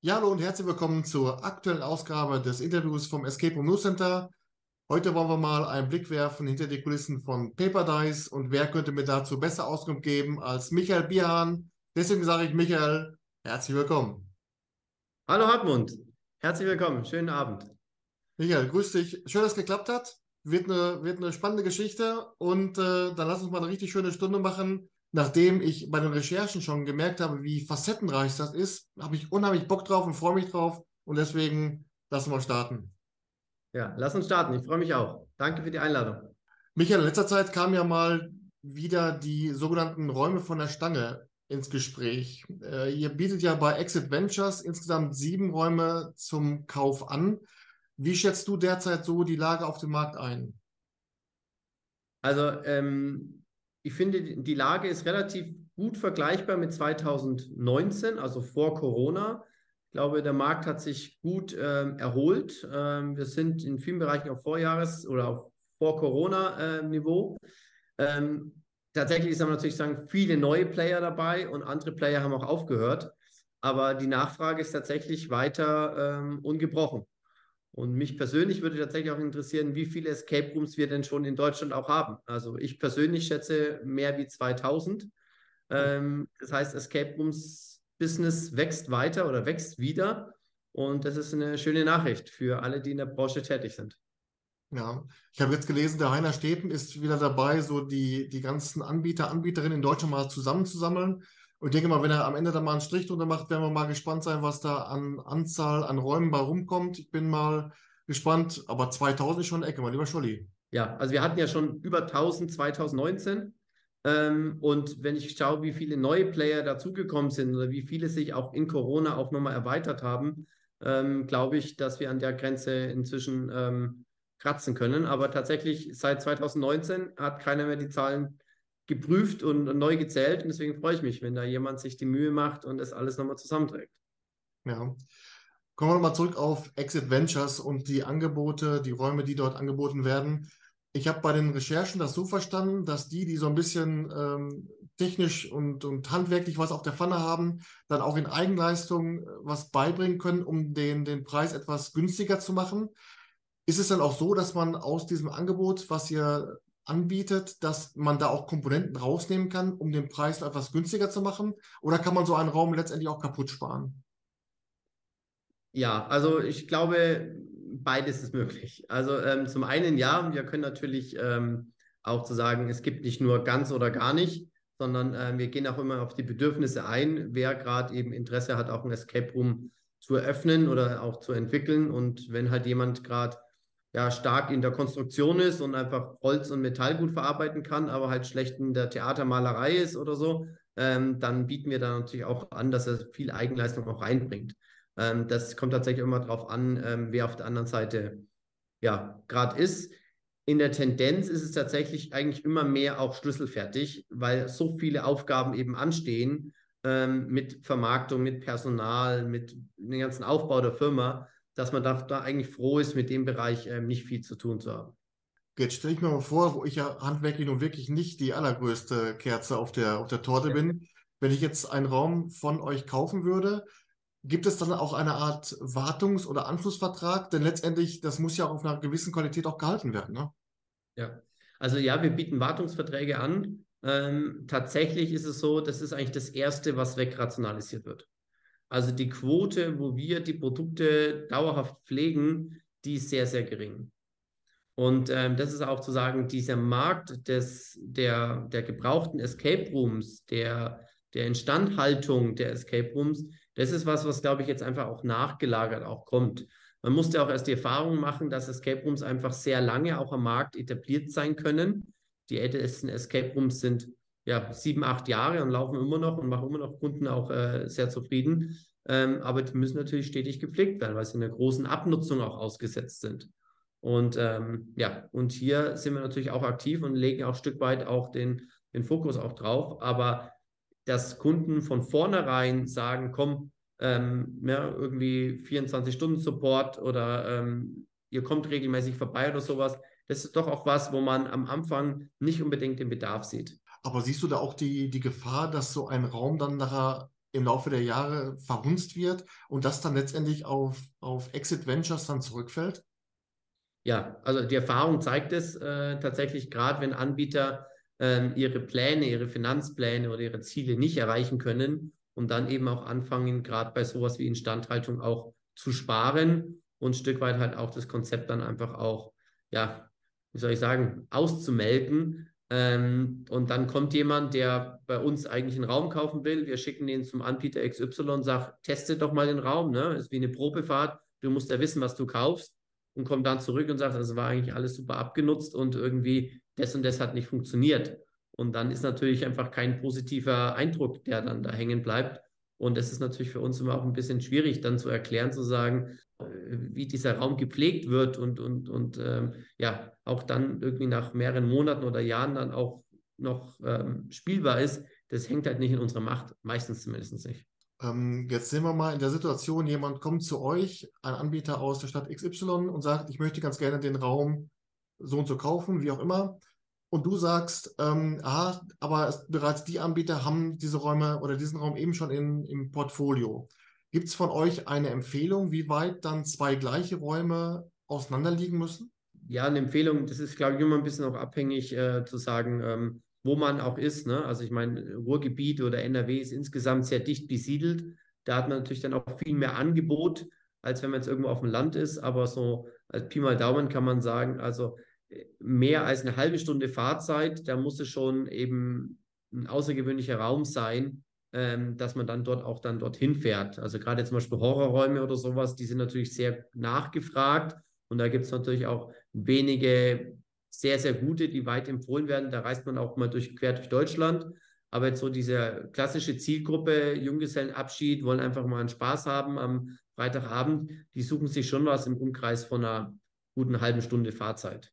Ja, hallo und herzlich willkommen zur aktuellen Ausgabe des Interviews vom Escape Room News Center. Heute wollen wir mal einen Blick werfen hinter die Kulissen von Paper Dice und wer könnte mir dazu besser Auskunft geben als Michael Bierhahn. Deswegen sage ich Michael, herzlich willkommen. Hallo Hartmut, herzlich willkommen, schönen Abend. Michael, grüß dich. Schön, dass es geklappt hat. Wird eine, wird eine spannende Geschichte und äh, dann lass uns mal eine richtig schöne Stunde machen nachdem ich bei den Recherchen schon gemerkt habe, wie facettenreich das ist, habe ich unheimlich Bock drauf und freue mich drauf. Und deswegen lassen wir starten. Ja, lass uns starten. Ich freue mich auch. Danke für die Einladung. Michael, in letzter Zeit kam ja mal wieder die sogenannten Räume von der Stange ins Gespräch. Äh, ihr bietet ja bei Exit Ventures insgesamt sieben Räume zum Kauf an. Wie schätzt du derzeit so die Lage auf dem Markt ein? Also ähm, ich finde, die Lage ist relativ gut vergleichbar mit 2019, also vor Corona. Ich glaube, der Markt hat sich gut ähm, erholt. Ähm, wir sind in vielen Bereichen auf Vorjahres- oder auf Vor-Corona-Niveau. Ähm, tatsächlich ist aber natürlich sagen, viele neue Player dabei und andere Player haben auch aufgehört. Aber die Nachfrage ist tatsächlich weiter ähm, ungebrochen. Und mich persönlich würde tatsächlich auch interessieren, wie viele Escape Rooms wir denn schon in Deutschland auch haben. Also ich persönlich schätze mehr wie 2000. Ähm, das heißt, Escape Rooms Business wächst weiter oder wächst wieder. Und das ist eine schöne Nachricht für alle, die in der Branche tätig sind. Ja, ich habe jetzt gelesen, der Heiner Steten ist wieder dabei, so die, die ganzen Anbieter, Anbieterinnen in Deutschland mal zusammenzusammeln und ich denke mal, wenn er am Ende da mal einen Strich drunter macht, werden wir mal gespannt sein, was da an Anzahl an Räumen bei rumkommt. Ich bin mal gespannt, aber 2000 ist schon eine Ecke, mein lieber Scholli. Ja, also wir hatten ja schon über 1000 2019. Ähm, und wenn ich schaue, wie viele neue Player dazugekommen sind oder wie viele sich auch in Corona auch nochmal erweitert haben, ähm, glaube ich, dass wir an der Grenze inzwischen ähm, kratzen können. Aber tatsächlich seit 2019 hat keiner mehr die Zahlen geprüft und, neu gezählt. Und deswegen freue ich mich, wenn da jemand sich die Mühe macht und das alles nochmal zusammenträgt. Ja. Kommen wir nochmal zurück auf Exit Ventures und die Angebote, die Räume, die dort angeboten werden. Ich habe bei den Recherchen das so verstanden, dass die, die so ein bisschen ähm, technisch und, und handwerklich was auf der Pfanne haben, dann auch in Eigenleistung äh, was beibringen können, um den, den Preis etwas günstiger zu machen. Ist es dann auch so, dass man aus diesem Angebot, was ihr anbietet, dass man da auch Komponenten rausnehmen kann, um den Preis etwas günstiger zu machen? Oder kann man so einen Raum letztendlich auch kaputt sparen? Ja, also ich glaube, beides ist möglich. Also ähm, zum einen ja, wir können natürlich ähm, auch zu sagen, es gibt nicht nur ganz oder gar nicht, sondern äh, wir gehen auch immer auf die Bedürfnisse ein, wer gerade eben Interesse hat, auch ein Escape Room zu eröffnen oder auch zu entwickeln. Und wenn halt jemand gerade ja stark in der Konstruktion ist und einfach Holz und Metall gut verarbeiten kann, aber halt schlecht in der Theatermalerei ist oder so, ähm, dann bieten wir da natürlich auch an, dass er viel Eigenleistung auch reinbringt. Ähm, das kommt tatsächlich immer darauf an, ähm, wer auf der anderen Seite ja gerade ist. In der Tendenz ist es tatsächlich eigentlich immer mehr auch schlüsselfertig, weil so viele Aufgaben eben anstehen ähm, mit Vermarktung, mit Personal, mit dem ganzen Aufbau der Firma, dass man da, da eigentlich froh ist, mit dem Bereich ähm, nicht viel zu tun zu haben. Jetzt stelle ich mir mal vor, wo ich ja handwerklich nun wirklich nicht die allergrößte Kerze auf der, auf der Torte bin. Wenn ich jetzt einen Raum von euch kaufen würde, gibt es dann auch eine Art Wartungs- oder Anschlussvertrag? Denn letztendlich, das muss ja auf einer gewissen Qualität auch gehalten werden, ne? Ja, also ja, wir bieten Wartungsverträge an. Ähm, tatsächlich ist es so, das ist eigentlich das Erste, was wegrationalisiert wird. Also die Quote, wo wir die Produkte dauerhaft pflegen, die ist sehr, sehr gering. Und ähm, das ist auch zu sagen, dieser Markt des, der, der gebrauchten Escape Rooms, der, der Instandhaltung der Escape Rooms, das ist was, was, glaube ich, jetzt einfach auch nachgelagert auch kommt. Man musste auch erst die Erfahrung machen, dass Escape Rooms einfach sehr lange auch am Markt etabliert sein können. Die ältesten Escape Rooms sind ja, sieben, acht Jahre und laufen immer noch und machen immer noch Kunden auch äh, sehr zufrieden. Ähm, aber die müssen natürlich stetig gepflegt werden, weil sie in einer großen Abnutzung auch ausgesetzt sind. Und ähm, ja, und hier sind wir natürlich auch aktiv und legen auch ein Stück weit auch den, den Fokus auch drauf. Aber dass Kunden von vornherein sagen, komm, ähm, ja, irgendwie 24 Stunden Support oder ähm, ihr kommt regelmäßig vorbei oder sowas, das ist doch auch was, wo man am Anfang nicht unbedingt den Bedarf sieht. Aber siehst du da auch die, die Gefahr, dass so ein Raum dann nachher im Laufe der Jahre verhunzt wird und das dann letztendlich auf, auf Exit Ventures dann zurückfällt? Ja, also die Erfahrung zeigt es äh, tatsächlich, gerade wenn Anbieter äh, ihre Pläne, ihre Finanzpläne oder ihre Ziele nicht erreichen können und dann eben auch anfangen, gerade bei sowas wie Instandhaltung auch zu sparen und ein Stück weit halt auch das Konzept dann einfach auch, ja, wie soll ich sagen, auszumelden. Ähm, und dann kommt jemand, der bei uns eigentlich einen Raum kaufen will. Wir schicken den zum Anbieter XY und sagen, teste doch mal den Raum. Ne? Das ist wie eine Probefahrt. Du musst ja wissen, was du kaufst. Und kommt dann zurück und sagt, das war eigentlich alles super abgenutzt und irgendwie das und das hat nicht funktioniert. Und dann ist natürlich einfach kein positiver Eindruck, der dann da hängen bleibt. Und es ist natürlich für uns immer auch ein bisschen schwierig, dann zu erklären, zu sagen, äh, wie dieser Raum gepflegt wird und, und, und ähm, ja, auch dann irgendwie nach mehreren Monaten oder Jahren dann auch noch ähm, spielbar ist. Das hängt halt nicht in unserer Macht, meistens zumindest nicht. Ähm, jetzt sehen wir mal in der Situation, jemand kommt zu euch, ein Anbieter aus der Stadt XY und sagt, ich möchte ganz gerne den Raum so und so kaufen, wie auch immer und du sagst, ähm, aha, aber es, bereits die Anbieter haben diese Räume oder diesen Raum eben schon in, im Portfolio. Gibt es von euch eine Empfehlung, wie weit dann zwei gleiche Räume auseinanderliegen müssen? Ja, eine Empfehlung, das ist, glaube ich, immer ein bisschen auch abhängig äh, zu sagen, ähm, wo man auch ist. Ne? Also ich meine, Ruhrgebiet oder NRW ist insgesamt sehr dicht besiedelt. Da hat man natürlich dann auch viel mehr Angebot, als wenn man jetzt irgendwo auf dem Land ist. Aber so als Pi mal Daumen kann man sagen, also mehr als eine halbe Stunde Fahrzeit, da muss es schon eben ein außergewöhnlicher Raum sein, ähm, dass man dann dort auch dann dorthin fährt. Also gerade zum Beispiel Horrorräume oder sowas, die sind natürlich sehr nachgefragt und da gibt es natürlich auch wenige sehr, sehr gute, die weit empfohlen werden. Da reist man auch mal durch, quer durch Deutschland. Aber jetzt so diese klassische Zielgruppe, Junggesellenabschied, wollen einfach mal einen Spaß haben am Freitagabend, die suchen sich schon was im Umkreis von einer guten halben Stunde Fahrzeit.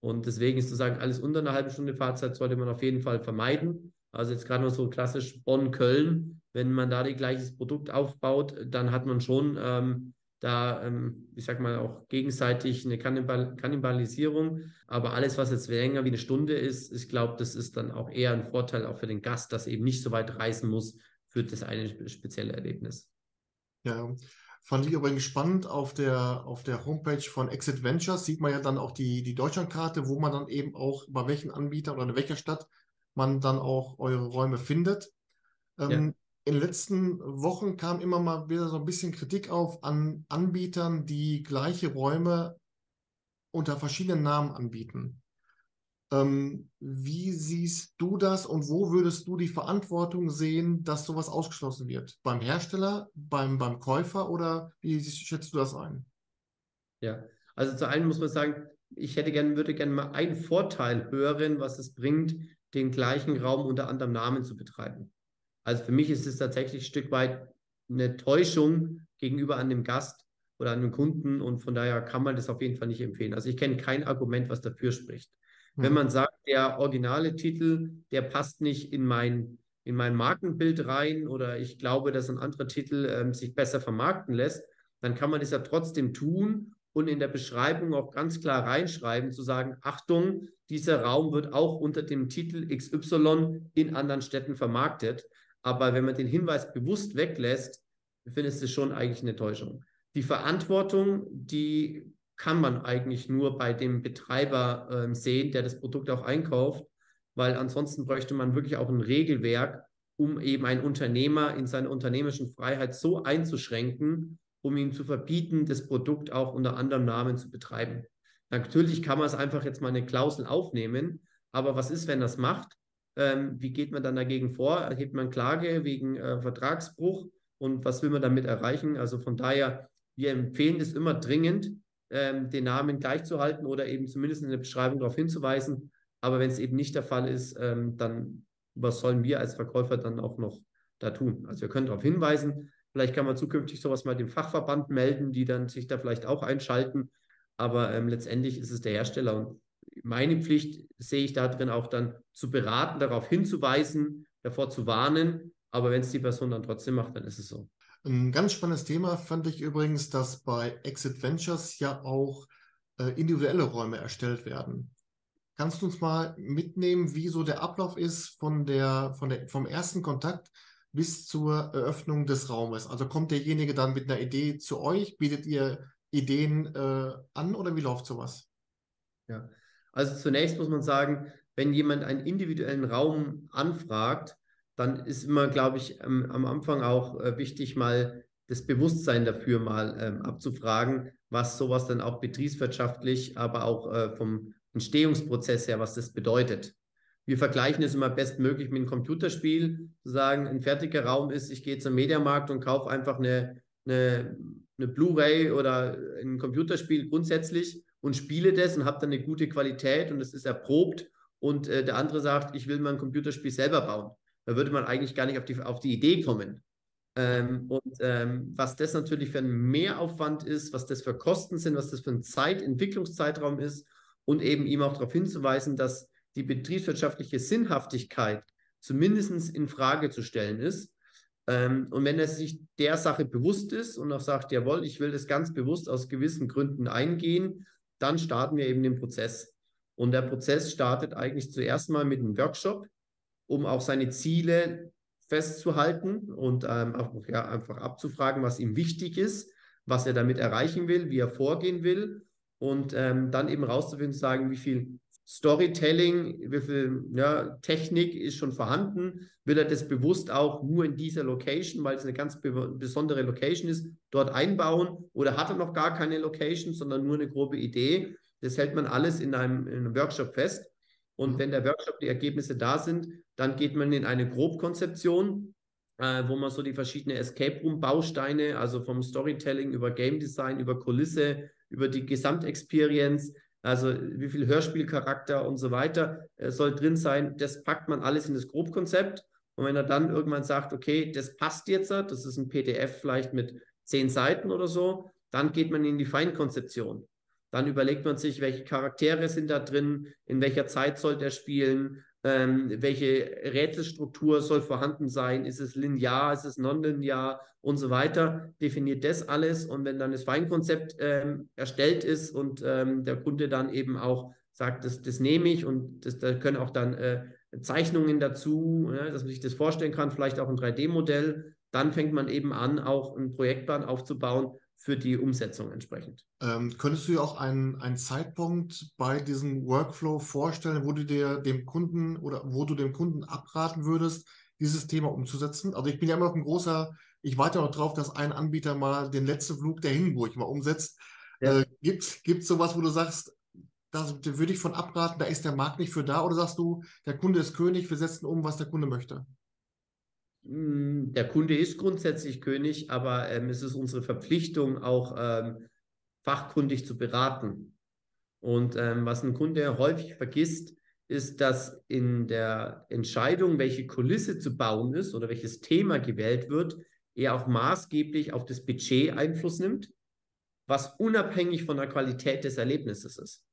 Und deswegen ist zu sagen, alles unter einer halben Stunde Fahrzeit sollte man auf jeden Fall vermeiden. Also jetzt gerade noch so klassisch Bonn-Köln, wenn man da die gleiches Produkt aufbaut, dann hat man schon ähm, da, ähm, ich sag mal, auch gegenseitig eine Kannibal Kannibalisierung. Aber alles, was jetzt länger wie eine Stunde ist, ich glaube, das ist dann auch eher ein Vorteil auch für den Gast, dass eben nicht so weit reisen muss für das eine spezielle Erlebnis. Ja, Fand ich übrigens spannend. Auf der, auf der Homepage von Exit Ventures sieht man ja dann auch die, die Deutschlandkarte, wo man dann eben auch bei welchen Anbieter oder in welcher Stadt man dann auch eure Räume findet. Ähm, ja. In den letzten Wochen kam immer mal wieder so ein bisschen Kritik auf an Anbietern, die gleiche Räume unter verschiedenen Namen anbieten. Ähm, wie siehst du das und wo würdest du die Verantwortung sehen, dass sowas ausgeschlossen wird? Beim Hersteller, beim, beim Käufer oder wie schätzt du das ein? Ja, also zu einem muss man sagen, ich hätte gerne, würde gerne mal einen Vorteil hören, was es bringt, den gleichen Raum unter anderem Namen zu betreiben. Also für mich ist es tatsächlich ein Stück weit eine Täuschung gegenüber an dem Gast oder an dem Kunden und von daher kann man das auf jeden Fall nicht empfehlen. Also ich kenne kein Argument, was dafür spricht. Wenn man sagt, der originale Titel, der passt nicht in mein, in mein Markenbild rein oder ich glaube, dass ein anderer Titel ähm, sich besser vermarkten lässt, dann kann man das ja trotzdem tun und in der Beschreibung auch ganz klar reinschreiben, zu sagen, Achtung, dieser Raum wird auch unter dem Titel XY in anderen Städten vermarktet. Aber wenn man den Hinweis bewusst weglässt, findest du schon eigentlich eine Täuschung. Die Verantwortung, die kann man eigentlich nur bei dem Betreiber äh, sehen, der das Produkt auch einkauft, weil ansonsten bräuchte man wirklich auch ein Regelwerk, um eben einen Unternehmer in seiner unternehmerischen Freiheit so einzuschränken, um ihm zu verbieten, das Produkt auch unter anderem Namen zu betreiben. Natürlich kann man es einfach jetzt mal eine Klausel aufnehmen, aber was ist, wenn das macht? Ähm, wie geht man dann dagegen vor? Erhebt man Klage wegen äh, Vertragsbruch und was will man damit erreichen? Also von daher, wir empfehlen das immer dringend, ähm, den Namen gleichzuhalten oder eben zumindest in der Beschreibung darauf hinzuweisen. Aber wenn es eben nicht der Fall ist, ähm, dann was sollen wir als Verkäufer dann auch noch da tun? Also wir können darauf hinweisen. Vielleicht kann man zukünftig sowas mal dem Fachverband melden, die dann sich da vielleicht auch einschalten. Aber ähm, letztendlich ist es der Hersteller und meine Pflicht sehe ich da drin auch dann zu beraten, darauf hinzuweisen, davor zu warnen. Aber wenn es die Person dann trotzdem macht, dann ist es so. Ein ganz spannendes Thema fand ich übrigens, dass bei Exit Ventures ja auch äh, individuelle Räume erstellt werden. Kannst du uns mal mitnehmen, wie so der Ablauf ist von der, von der, vom ersten Kontakt bis zur Eröffnung des Raumes? Also kommt derjenige dann mit einer Idee zu euch? Bietet ihr Ideen äh, an oder wie läuft sowas? Ja, also zunächst muss man sagen, wenn jemand einen individuellen Raum anfragt, dann ist immer, glaube ich, am Anfang auch äh, wichtig, mal das Bewusstsein dafür mal ähm, abzufragen, was sowas dann auch betriebswirtschaftlich, aber auch äh, vom Entstehungsprozess her, was das bedeutet. Wir vergleichen es immer bestmöglich mit einem Computerspiel, zu sagen, ein fertiger Raum ist, ich gehe zum Mediamarkt und kaufe einfach eine, eine, eine Blu-ray oder ein Computerspiel grundsätzlich und spiele das und habe dann eine gute Qualität und es ist erprobt und äh, der andere sagt, ich will mal ein Computerspiel selber bauen. Da würde man eigentlich gar nicht auf die, auf die Idee kommen. Ähm, und ähm, was das natürlich für ein Mehraufwand ist, was das für Kosten sind, was das für ein Zeitentwicklungszeitraum ist und eben ihm auch darauf hinzuweisen, dass die betriebswirtschaftliche Sinnhaftigkeit zumindest in Frage zu stellen ist. Ähm, und wenn er sich der Sache bewusst ist und auch sagt, jawohl, ich will das ganz bewusst aus gewissen Gründen eingehen, dann starten wir eben den Prozess. Und der Prozess startet eigentlich zuerst mal mit einem Workshop, um auch seine Ziele festzuhalten und ähm, auch, ja, einfach abzufragen, was ihm wichtig ist, was er damit erreichen will, wie er vorgehen will und ähm, dann eben rauszufinden, sagen, wie viel Storytelling, wie viel ja, Technik ist schon vorhanden, will er das bewusst auch nur in dieser Location, weil es eine ganz be besondere Location ist, dort einbauen oder hat er noch gar keine Location, sondern nur eine grobe Idee. Das hält man alles in einem, in einem Workshop fest. Und mhm. wenn der Workshop die Ergebnisse da sind, dann geht man in eine Grobkonzeption, äh, wo man so die verschiedenen Escape Room Bausteine, also vom Storytelling über Game Design, über Kulisse, über die Gesamtexperience, also wie viel Hörspielcharakter und so weiter äh, soll drin sein, das packt man alles in das Grobkonzept. Und wenn er dann irgendwann sagt, okay, das passt jetzt, das ist ein PDF vielleicht mit zehn Seiten oder so, dann geht man in die Feinkonzeption. Dann überlegt man sich, welche Charaktere sind da drin, in welcher Zeit soll der spielen, ähm, welche Rätselstruktur soll vorhanden sein, ist es linear, ist es nonlinear? Und so weiter, definiert das alles. Und wenn dann das Feinkonzept ähm, erstellt ist und ähm, der Kunde dann eben auch sagt, das, das nehme ich und das, da können auch dann äh, Zeichnungen dazu, ne, dass man sich das vorstellen kann, vielleicht auch ein 3D-Modell, dann fängt man eben an, auch einen Projektplan aufzubauen, für die Umsetzung entsprechend. Ähm, könntest du dir auch einen, einen Zeitpunkt bei diesem Workflow vorstellen, wo du dir dem Kunden oder wo du dem Kunden abraten würdest, dieses Thema umzusetzen? Also ich bin ja immer noch ein großer, ich warte noch drauf, dass ein Anbieter mal den letzten Flug der Hindenburg mal umsetzt. Ja. Äh, gibt es sowas, wo du sagst, da würde ich von abraten, da ist der Markt nicht für da oder sagst du, der Kunde ist König, wir setzen um, was der Kunde möchte? Hm, der Kunde ist grundsätzlich König, aber ähm, es ist unsere Verpflichtung, auch ähm, fachkundig zu beraten. Und ähm, was ein Kunde häufig vergisst, ist, dass in der Entscheidung, welche Kulisse zu bauen ist oder welches Thema gewählt wird, er auch maßgeblich auf das Budget Einfluss nimmt, was unabhängig von der Qualität des Erlebnisses ist.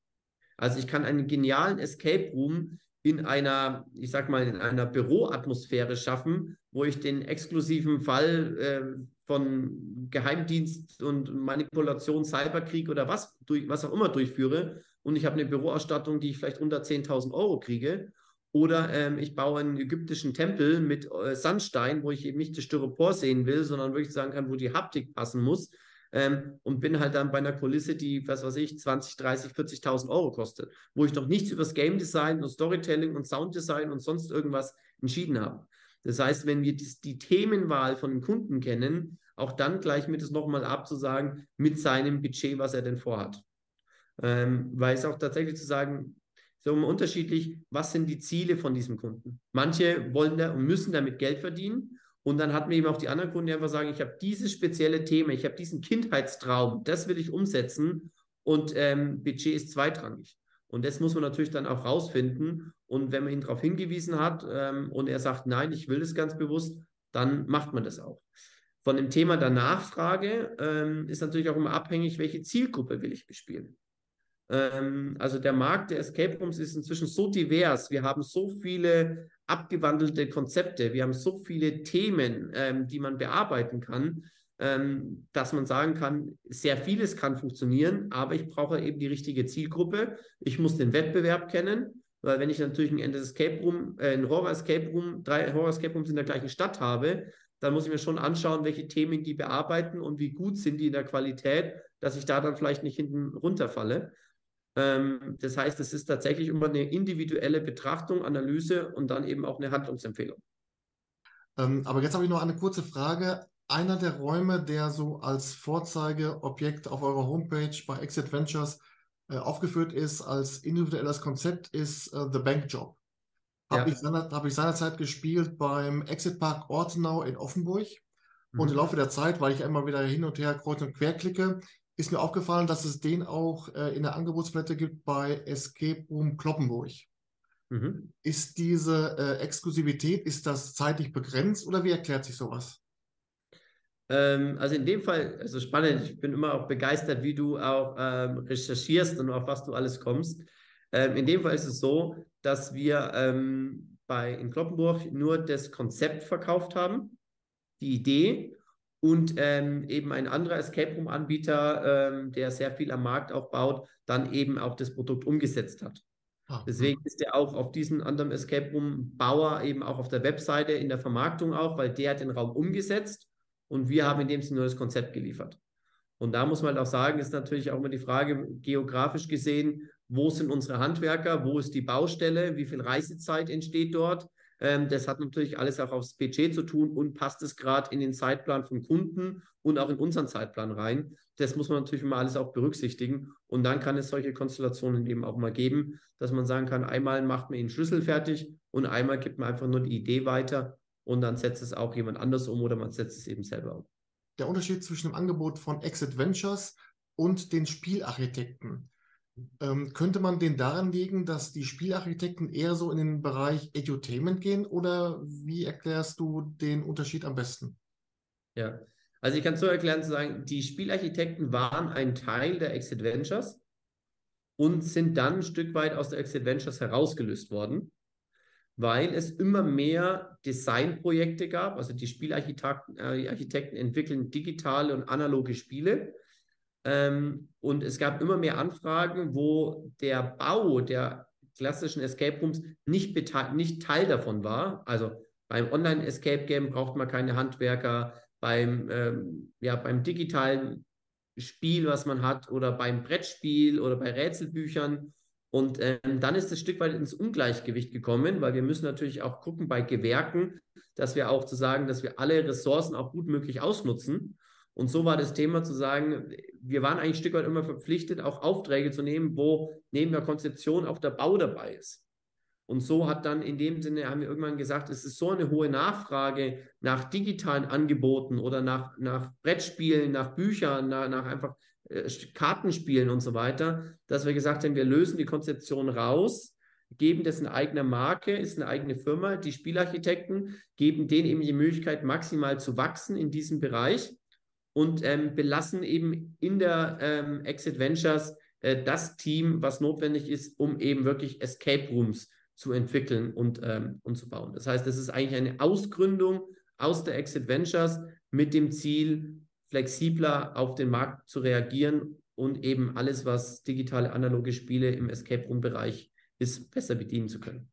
Also ich kann einen genialen Escape Room in einer, ich sag mal, in einer Büroatmosphäre schaffen, wo ich den exklusiven Fall äh, von Geheimdienst und Manipulation, Cyberkrieg oder was, durch, was auch immer durchführe und ich habe eine Büroausstattung, die ich vielleicht unter 10.000 Euro kriege. Oder ähm, ich baue einen ägyptischen Tempel mit äh, Sandstein, wo ich eben nicht das Styropor sehen will, sondern wirklich sagen kann, wo die Haptik passen muss. Ähm, und bin halt dann bei einer Kulisse, die, was weiß ich, 20, 30, 40.000 Euro kostet, wo ich noch nichts über das Game Design und Storytelling und Sounddesign und sonst irgendwas entschieden habe. Das heißt, wenn wir die, die Themenwahl von den Kunden kennen, auch dann gleich mit es nochmal abzusagen mit seinem Budget, was er denn vorhat. Ähm, weil es auch tatsächlich zu sagen, so unterschiedlich, was sind die Ziele von diesem Kunden? Manche wollen da und müssen damit Geld verdienen. Und dann hatten wir eben auch die anderen Kunden, die einfach sagen, ich habe dieses spezielle Thema, ich habe diesen Kindheitstraum, das will ich umsetzen und ähm, Budget ist zweitrangig. Und das muss man natürlich dann auch rausfinden. Und wenn man ihn darauf hingewiesen hat ähm, und er sagt, nein, ich will das ganz bewusst, dann macht man das auch. Von dem Thema der Nachfrage ähm, ist natürlich auch immer abhängig, welche Zielgruppe will ich bespielen. Ähm, also der Markt der Escape Rooms ist inzwischen so divers. Wir haben so viele abgewandelte Konzepte. Wir haben so viele Themen, ähm, die man bearbeiten kann ähm, dass man sagen kann, sehr vieles kann funktionieren, aber ich brauche eben die richtige Zielgruppe. Ich muss den Wettbewerb kennen weil wenn ich natürlich ein Escape Room, äh, ein Horror Escape Room, drei Horror Escape Rooms in der gleichen Stadt habe, dann muss ich mir schon anschauen, welche Themen die bearbeiten und wie gut sind die in der Qualität, dass ich da dann vielleicht nicht hinten runterfalle. Ähm, das heißt, es ist tatsächlich immer eine individuelle Betrachtung, Analyse und dann eben auch eine Handlungsempfehlung. Ähm, aber jetzt habe ich noch eine kurze Frage. Einer der Räume, der so als Vorzeigeobjekt auf eurer Homepage bei Exit Ventures äh, aufgeführt ist als individuelles Konzept, ist äh, The Bank Job. Habe ja. ich, seiner, hab ich seinerzeit gespielt beim Exit Park Ortenau in Offenburg. Mhm. Und im Laufe der Zeit, weil ich immer wieder hin und her kreuz und quer klicke, ist mir aufgefallen, dass es den auch äh, in der Angebotsplatte gibt bei Escape Room Kloppenburg. Mhm. Ist diese äh, Exklusivität, ist das zeitlich begrenzt oder wie erklärt sich sowas? Ähm, also in dem Fall, also spannend, ich bin immer auch begeistert, wie du auch ähm, recherchierst und auf was du alles kommst. Ähm, in dem Fall ist es so, dass wir ähm, bei in Kloppenburg nur das Konzept verkauft haben, die Idee und ähm, eben ein anderer Escape Room Anbieter, ähm, der sehr viel am Markt aufbaut, dann eben auch das Produkt umgesetzt hat. Ah, Deswegen ist er auch auf diesen anderen Escape Room Bauer eben auch auf der Webseite in der Vermarktung auch, weil der hat den Raum umgesetzt und wir haben in dem Sinne nur das Konzept geliefert. Und da muss man halt auch sagen, ist natürlich auch immer die Frage, geografisch gesehen, wo sind unsere Handwerker, wo ist die Baustelle, wie viel Reisezeit entsteht dort. Ähm, das hat natürlich alles auch aufs Budget zu tun und passt es gerade in den Zeitplan vom Kunden und auch in unseren Zeitplan rein. Das muss man natürlich immer alles auch berücksichtigen. Und dann kann es solche Konstellationen eben auch mal geben, dass man sagen kann, einmal macht man den Schlüssel fertig und einmal gibt man einfach nur die Idee weiter und dann setzt es auch jemand anders um oder man setzt es eben selber um. Der Unterschied zwischen dem Angebot von Exit Ventures und den Spielarchitekten. Ähm, könnte man den daran legen, dass die Spielarchitekten eher so in den Bereich Edutainment gehen oder wie erklärst du den Unterschied am besten? Ja, also ich kann es so erklären zu sagen, die Spielarchitekten waren ein Teil der Exit Ventures und sind dann ein Stück weit aus der Exit Ventures herausgelöst worden weil es immer mehr Designprojekte gab. Also die Spielarchitekten äh, entwickeln digitale und analoge Spiele. Ähm, und es gab immer mehr Anfragen, wo der Bau der klassischen Escape Rooms nicht, nicht Teil davon war. Also beim Online-Escape Game braucht man keine Handwerker. Beim, ähm, ja, beim digitalen Spiel, was man hat, oder beim Brettspiel oder bei Rätselbüchern und ähm, dann ist es Stück weit ins Ungleichgewicht gekommen, weil wir müssen natürlich auch gucken bei Gewerken, dass wir auch zu sagen, dass wir alle Ressourcen auch gut möglich ausnutzen. Und so war das Thema zu sagen, wir waren eigentlich ein Stück weit immer verpflichtet, auch Aufträge zu nehmen, wo neben der Konzeption auch der Bau dabei ist. Und so hat dann in dem Sinne, haben wir irgendwann gesagt, es ist so eine hohe Nachfrage nach digitalen Angeboten oder nach, nach Brettspielen, nach Büchern, nach, nach einfach äh, Kartenspielen und so weiter, dass wir gesagt haben, wir lösen die Konzeption raus, geben das eine eigene Marke, ist eine eigene Firma, die Spielarchitekten geben denen eben die Möglichkeit, maximal zu wachsen in diesem Bereich und ähm, belassen eben in der ähm, Exit Ventures äh, das Team, was notwendig ist, um eben wirklich Escape Rooms zu entwickeln und, ähm, und zu bauen. Das heißt, es ist eigentlich eine Ausgründung aus der Exit Ventures mit dem Ziel, flexibler auf den Markt zu reagieren und eben alles, was digitale analoge Spiele im Escape Room Bereich ist, besser bedienen zu können.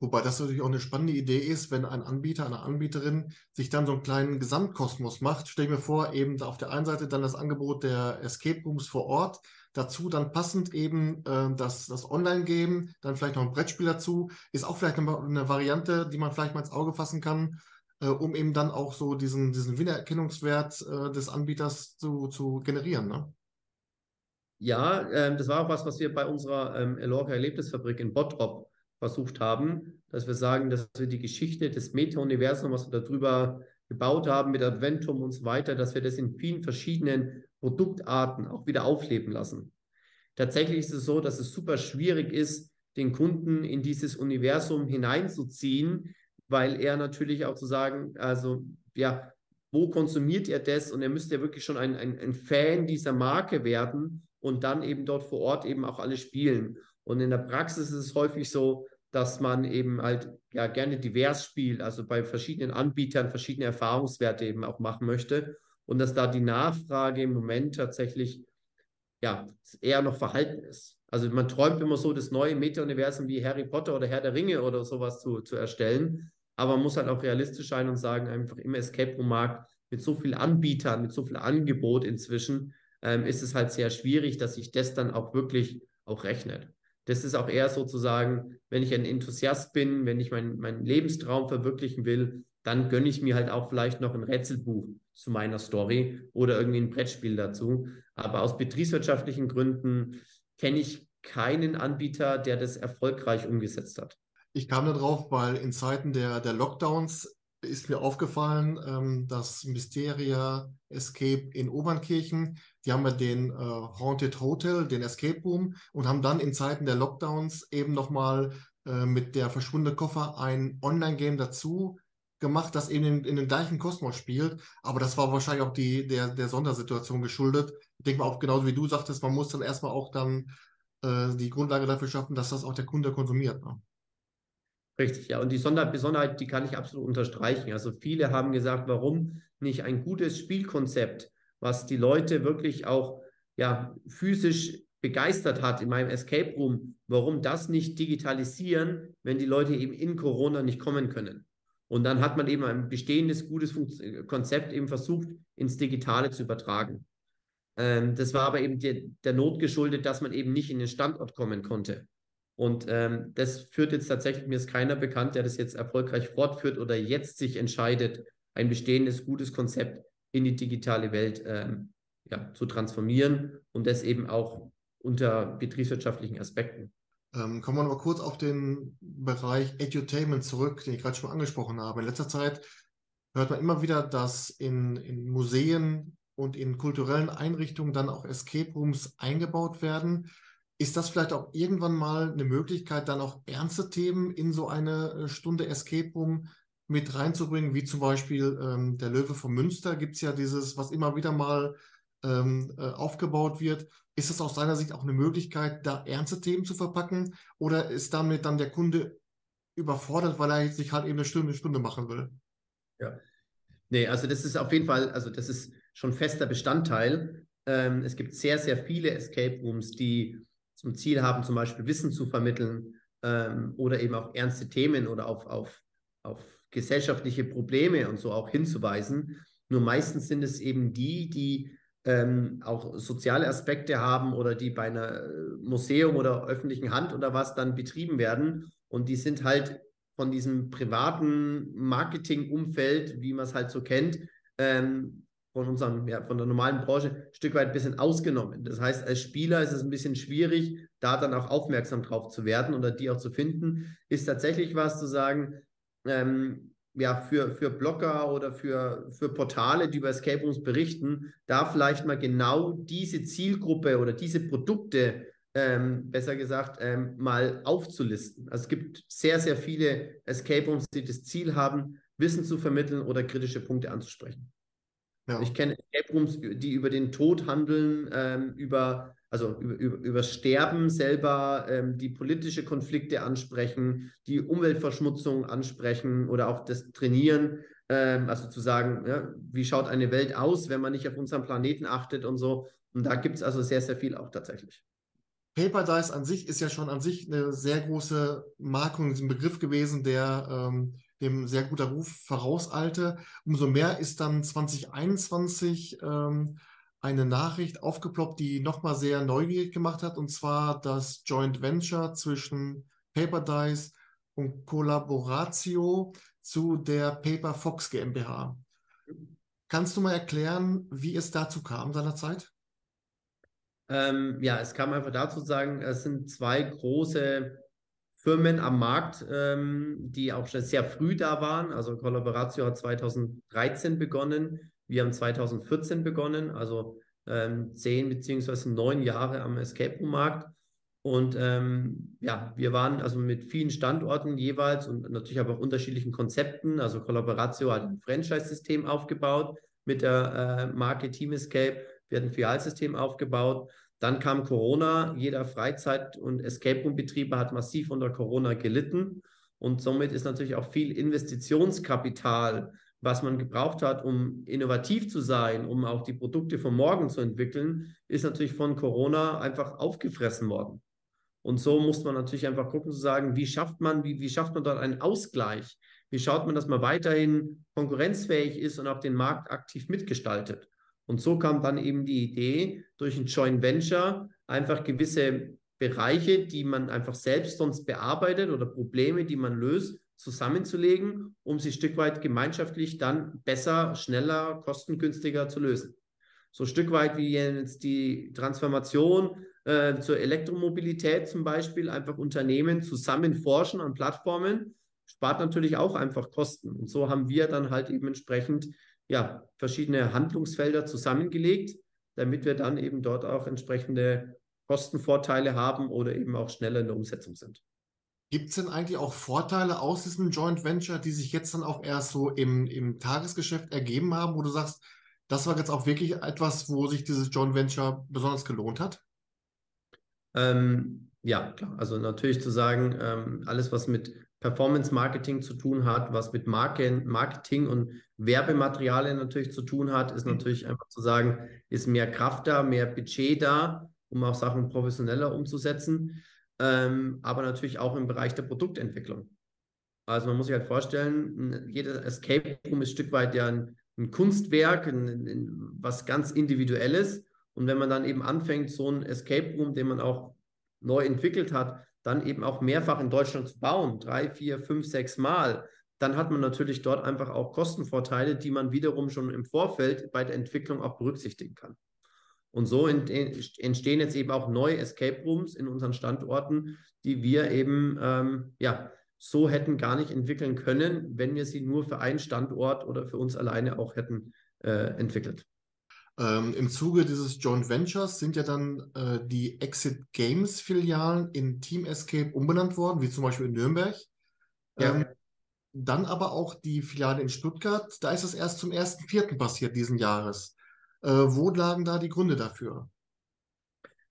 Wobei das natürlich auch eine spannende Idee ist, wenn ein Anbieter, eine Anbieterin sich dann so einen kleinen Gesamtkosmos macht. Stell mir vor, eben auf der einen Seite dann das Angebot der Escape Rooms vor Ort, dazu dann passend eben äh, das, das Online-Game, dann vielleicht noch ein Brettspiel dazu, ist auch vielleicht eine, eine Variante, die man vielleicht mal ins Auge fassen kann, äh, um eben dann auch so diesen, diesen Wiedererkennungswert äh, des Anbieters zu, zu generieren. Ne? Ja, ähm, das war auch was, was wir bei unserer ähm, Elorca Erlebnisfabrik in Bottrop versucht haben, dass wir sagen, dass wir die Geschichte des Meta-Universums, was wir darüber gebaut haben mit Adventum und so weiter, dass wir das in vielen verschiedenen Produktarten auch wieder aufleben lassen. Tatsächlich ist es so, dass es super schwierig ist, den Kunden in dieses Universum hineinzuziehen, weil er natürlich auch zu sagen, also ja, wo konsumiert er das? Und er müsste ja wirklich schon ein, ein, ein Fan dieser Marke werden und dann eben dort vor Ort eben auch alle spielen. Und in der Praxis ist es häufig so, dass man eben halt ja gerne divers spielt, also bei verschiedenen Anbietern verschiedene Erfahrungswerte eben auch machen möchte und dass da die Nachfrage im Moment tatsächlich ja eher noch verhalten ist. Also man träumt immer so, das neue Meta-Universum wie Harry Potter oder Herr der Ringe oder sowas zu, zu erstellen. Aber man muss halt auch realistisch sein und sagen, einfach im Escape Room-Markt mit so vielen Anbietern, mit so viel Angebot inzwischen, ähm, ist es halt sehr schwierig, dass sich das dann auch wirklich auch rechnet. Das ist auch eher sozusagen, wenn ich ein Enthusiast bin, wenn ich meinen mein Lebenstraum verwirklichen will, dann gönne ich mir halt auch vielleicht noch ein Rätselbuch zu meiner Story oder irgendwie ein Brettspiel dazu. Aber aus betriebswirtschaftlichen Gründen kenne ich keinen Anbieter, der das erfolgreich umgesetzt hat. Ich kam da drauf, weil in Zeiten der, der Lockdowns ist mir aufgefallen, ähm, dass Mysteria Escape in Obernkirchen, die haben ja den äh, Haunted Hotel, den Escape Room und haben dann in Zeiten der Lockdowns eben nochmal äh, mit der verschwundene Koffer ein Online-Game dazu gemacht, das eben in, in den gleichen Kosmos spielt. Aber das war wahrscheinlich auch die, der, der Sondersituation geschuldet. Ich denke mal auch genauso wie du sagtest, man muss dann erstmal auch dann äh, die Grundlage dafür schaffen, dass das auch der Kunde konsumiert. Ne? Richtig, ja. Und die Sonder Besonderheit, die kann ich absolut unterstreichen. Also viele haben gesagt, warum nicht ein gutes Spielkonzept, was die Leute wirklich auch ja, physisch begeistert hat in meinem Escape Room, warum das nicht digitalisieren, wenn die Leute eben in Corona nicht kommen können. Und dann hat man eben ein bestehendes, gutes Fun Konzept eben versucht, ins Digitale zu übertragen. Ähm, das war aber eben der, der Not geschuldet, dass man eben nicht in den Standort kommen konnte. Und ähm, das führt jetzt tatsächlich, mir ist keiner bekannt, der das jetzt erfolgreich fortführt oder jetzt sich entscheidet, ein bestehendes, gutes Konzept in die digitale Welt ähm, ja, zu transformieren und das eben auch unter betriebswirtschaftlichen Aspekten. Ähm, kommen wir noch mal kurz auf den Bereich Edutainment zurück, den ich gerade schon angesprochen habe. In letzter Zeit hört man immer wieder, dass in, in Museen und in kulturellen Einrichtungen dann auch Escape Rooms eingebaut werden. Ist das vielleicht auch irgendwann mal eine Möglichkeit, dann auch ernste Themen in so eine äh, Stunde Escape Room mit reinzubringen, wie zum Beispiel ähm, der Löwe von Münster gibt es ja dieses, was immer wieder mal ähm, äh, aufgebaut wird. Ist das aus deiner Sicht auch eine Möglichkeit, da ernste Themen zu verpacken? Oder ist damit dann der Kunde überfordert, weil er sich halt eben eine Stunde, eine Stunde machen will? Ja. Nee, also das ist auf jeden Fall, also das ist schon fester Bestandteil. Ähm, es gibt sehr, sehr viele Escape Rooms, die zum Ziel haben, zum Beispiel Wissen zu vermitteln ähm, oder eben auch ernste Themen oder auf, auf, auf gesellschaftliche Probleme und so auch hinzuweisen. Nur meistens sind es eben die, die ähm, auch soziale Aspekte haben oder die bei einer äh, Museum oder öffentlichen Hand oder was dann betrieben werden. Und die sind halt von diesem privaten Marketingumfeld, wie man es halt so kennt, ähm, von unserem, ja, von der normalen Branche ein Stück weit ein bisschen ausgenommen. Das heißt, als Spieler ist es ein bisschen schwierig, da dann auch aufmerksam drauf zu werden oder die auch zu finden. Ist tatsächlich was zu sagen, ähm, ja, für, für Blogger oder für, für Portale, die über Escape Rooms berichten, da vielleicht mal genau diese Zielgruppe oder diese Produkte, ähm, besser gesagt, ähm, mal aufzulisten. Also es gibt sehr, sehr viele Escape Rooms, die das Ziel haben, Wissen zu vermitteln oder kritische Punkte anzusprechen. Ja. Ich kenne Escape Rooms, die über den Tod handeln, ähm, über also über, über, über Sterben selber, ähm, die politische Konflikte ansprechen, die Umweltverschmutzung ansprechen oder auch das Trainieren, ähm, also zu sagen, ja, wie schaut eine Welt aus, wenn man nicht auf unseren Planeten achtet und so. Und da gibt es also sehr, sehr viel auch tatsächlich. Paper Dice an sich ist ja schon an sich eine sehr große Marke und ein Begriff gewesen, der ähm, dem sehr guter Ruf vorauseilte. Umso mehr ist dann 2021 ähm, eine Nachricht aufgeploppt, die nochmal sehr neugierig gemacht hat, und zwar das Joint Venture zwischen Paper Dice und Collaboratio zu der Paper Fox GmbH. Kannst du mal erklären, wie es dazu kam seinerzeit? Ähm, ja, es kam einfach dazu sagen, es sind zwei große Firmen am Markt, ähm, die auch schon sehr früh da waren. Also Collaboratio hat 2013 begonnen wir haben 2014 begonnen, also ähm, zehn beziehungsweise neun Jahre am Escape Room Markt. Und ähm, ja, wir waren also mit vielen Standorten jeweils und natürlich aber auch unterschiedlichen Konzepten. Also Collaboratio hat ein Franchise-System aufgebaut mit der äh, Marke Team Escape. Wir hatten ein Filialsystem aufgebaut. Dann kam Corona. Jeder Freizeit- und Escape Room-Betriebe hat massiv unter Corona gelitten. Und somit ist natürlich auch viel Investitionskapital was man gebraucht hat, um innovativ zu sein, um auch die Produkte von morgen zu entwickeln, ist natürlich von Corona einfach aufgefressen worden. Und so muss man natürlich einfach gucken zu sagen, wie schafft man, wie, wie schafft man dort einen Ausgleich? Wie schaut man, dass man weiterhin konkurrenzfähig ist und auch den Markt aktiv mitgestaltet? Und so kam dann eben die Idee, durch ein Joint Venture einfach gewisse Bereiche, die man einfach selbst sonst bearbeitet oder Probleme, die man löst, zusammenzulegen, um sie ein Stück weit gemeinschaftlich dann besser, schneller, kostengünstiger zu lösen. So ein Stück weit wie jetzt die Transformation äh, zur Elektromobilität zum Beispiel, einfach Unternehmen zusammen forschen an Plattformen, spart natürlich auch einfach Kosten. Und so haben wir dann halt eben entsprechend ja, verschiedene Handlungsfelder zusammengelegt, damit wir dann eben dort auch entsprechende Kostenvorteile haben oder eben auch schneller in der Umsetzung sind. Gibt es denn eigentlich auch Vorteile aus diesem Joint Venture, die sich jetzt dann auch erst so im, im Tagesgeschäft ergeben haben, wo du sagst, das war jetzt auch wirklich etwas, wo sich dieses Joint Venture besonders gelohnt hat? Ähm, ja, klar. Also natürlich zu sagen, ähm, alles, was mit Performance Marketing zu tun hat, was mit Marken, Marketing und Werbematerialien natürlich zu tun hat, ist mhm. natürlich einfach zu sagen, ist mehr Kraft da, mehr Budget da, um auch Sachen professioneller umzusetzen, ähm, aber natürlich auch im Bereich der Produktentwicklung. Also man muss sich halt vorstellen, jeder Escape Room ist ein Stück weit ja ein, ein Kunstwerk, ein, ein, was ganz Individuelles. Und wenn man dann eben anfängt, so ein Escape Room, den man auch neu entwickelt hat, dann eben auch mehrfach in Deutschland zu bauen, drei, vier, fünf, sechs Mal, dann hat man natürlich dort einfach auch Kostenvorteile, die man wiederum schon im Vorfeld bei der Entwicklung auch berücksichtigen kann. Und so entstehen jetzt eben auch neue Escape Rooms in unseren Standorten, die wir eben ähm, ja, so hätten gar nicht entwickeln können, wenn wir sie nur für einen Standort oder für uns alleine auch hätten äh, entwickelt. Ähm, Im Zuge dieses Joint Ventures sind ja dann äh, die Exit Games Filialen in Team Escape umbenannt worden, wie zum Beispiel in Nürnberg. Ja. Ähm, dann aber auch die Filiale in Stuttgart. Da ist es erst zum 1.4. passiert diesen Jahres. Äh, wo lagen da die Gründe dafür?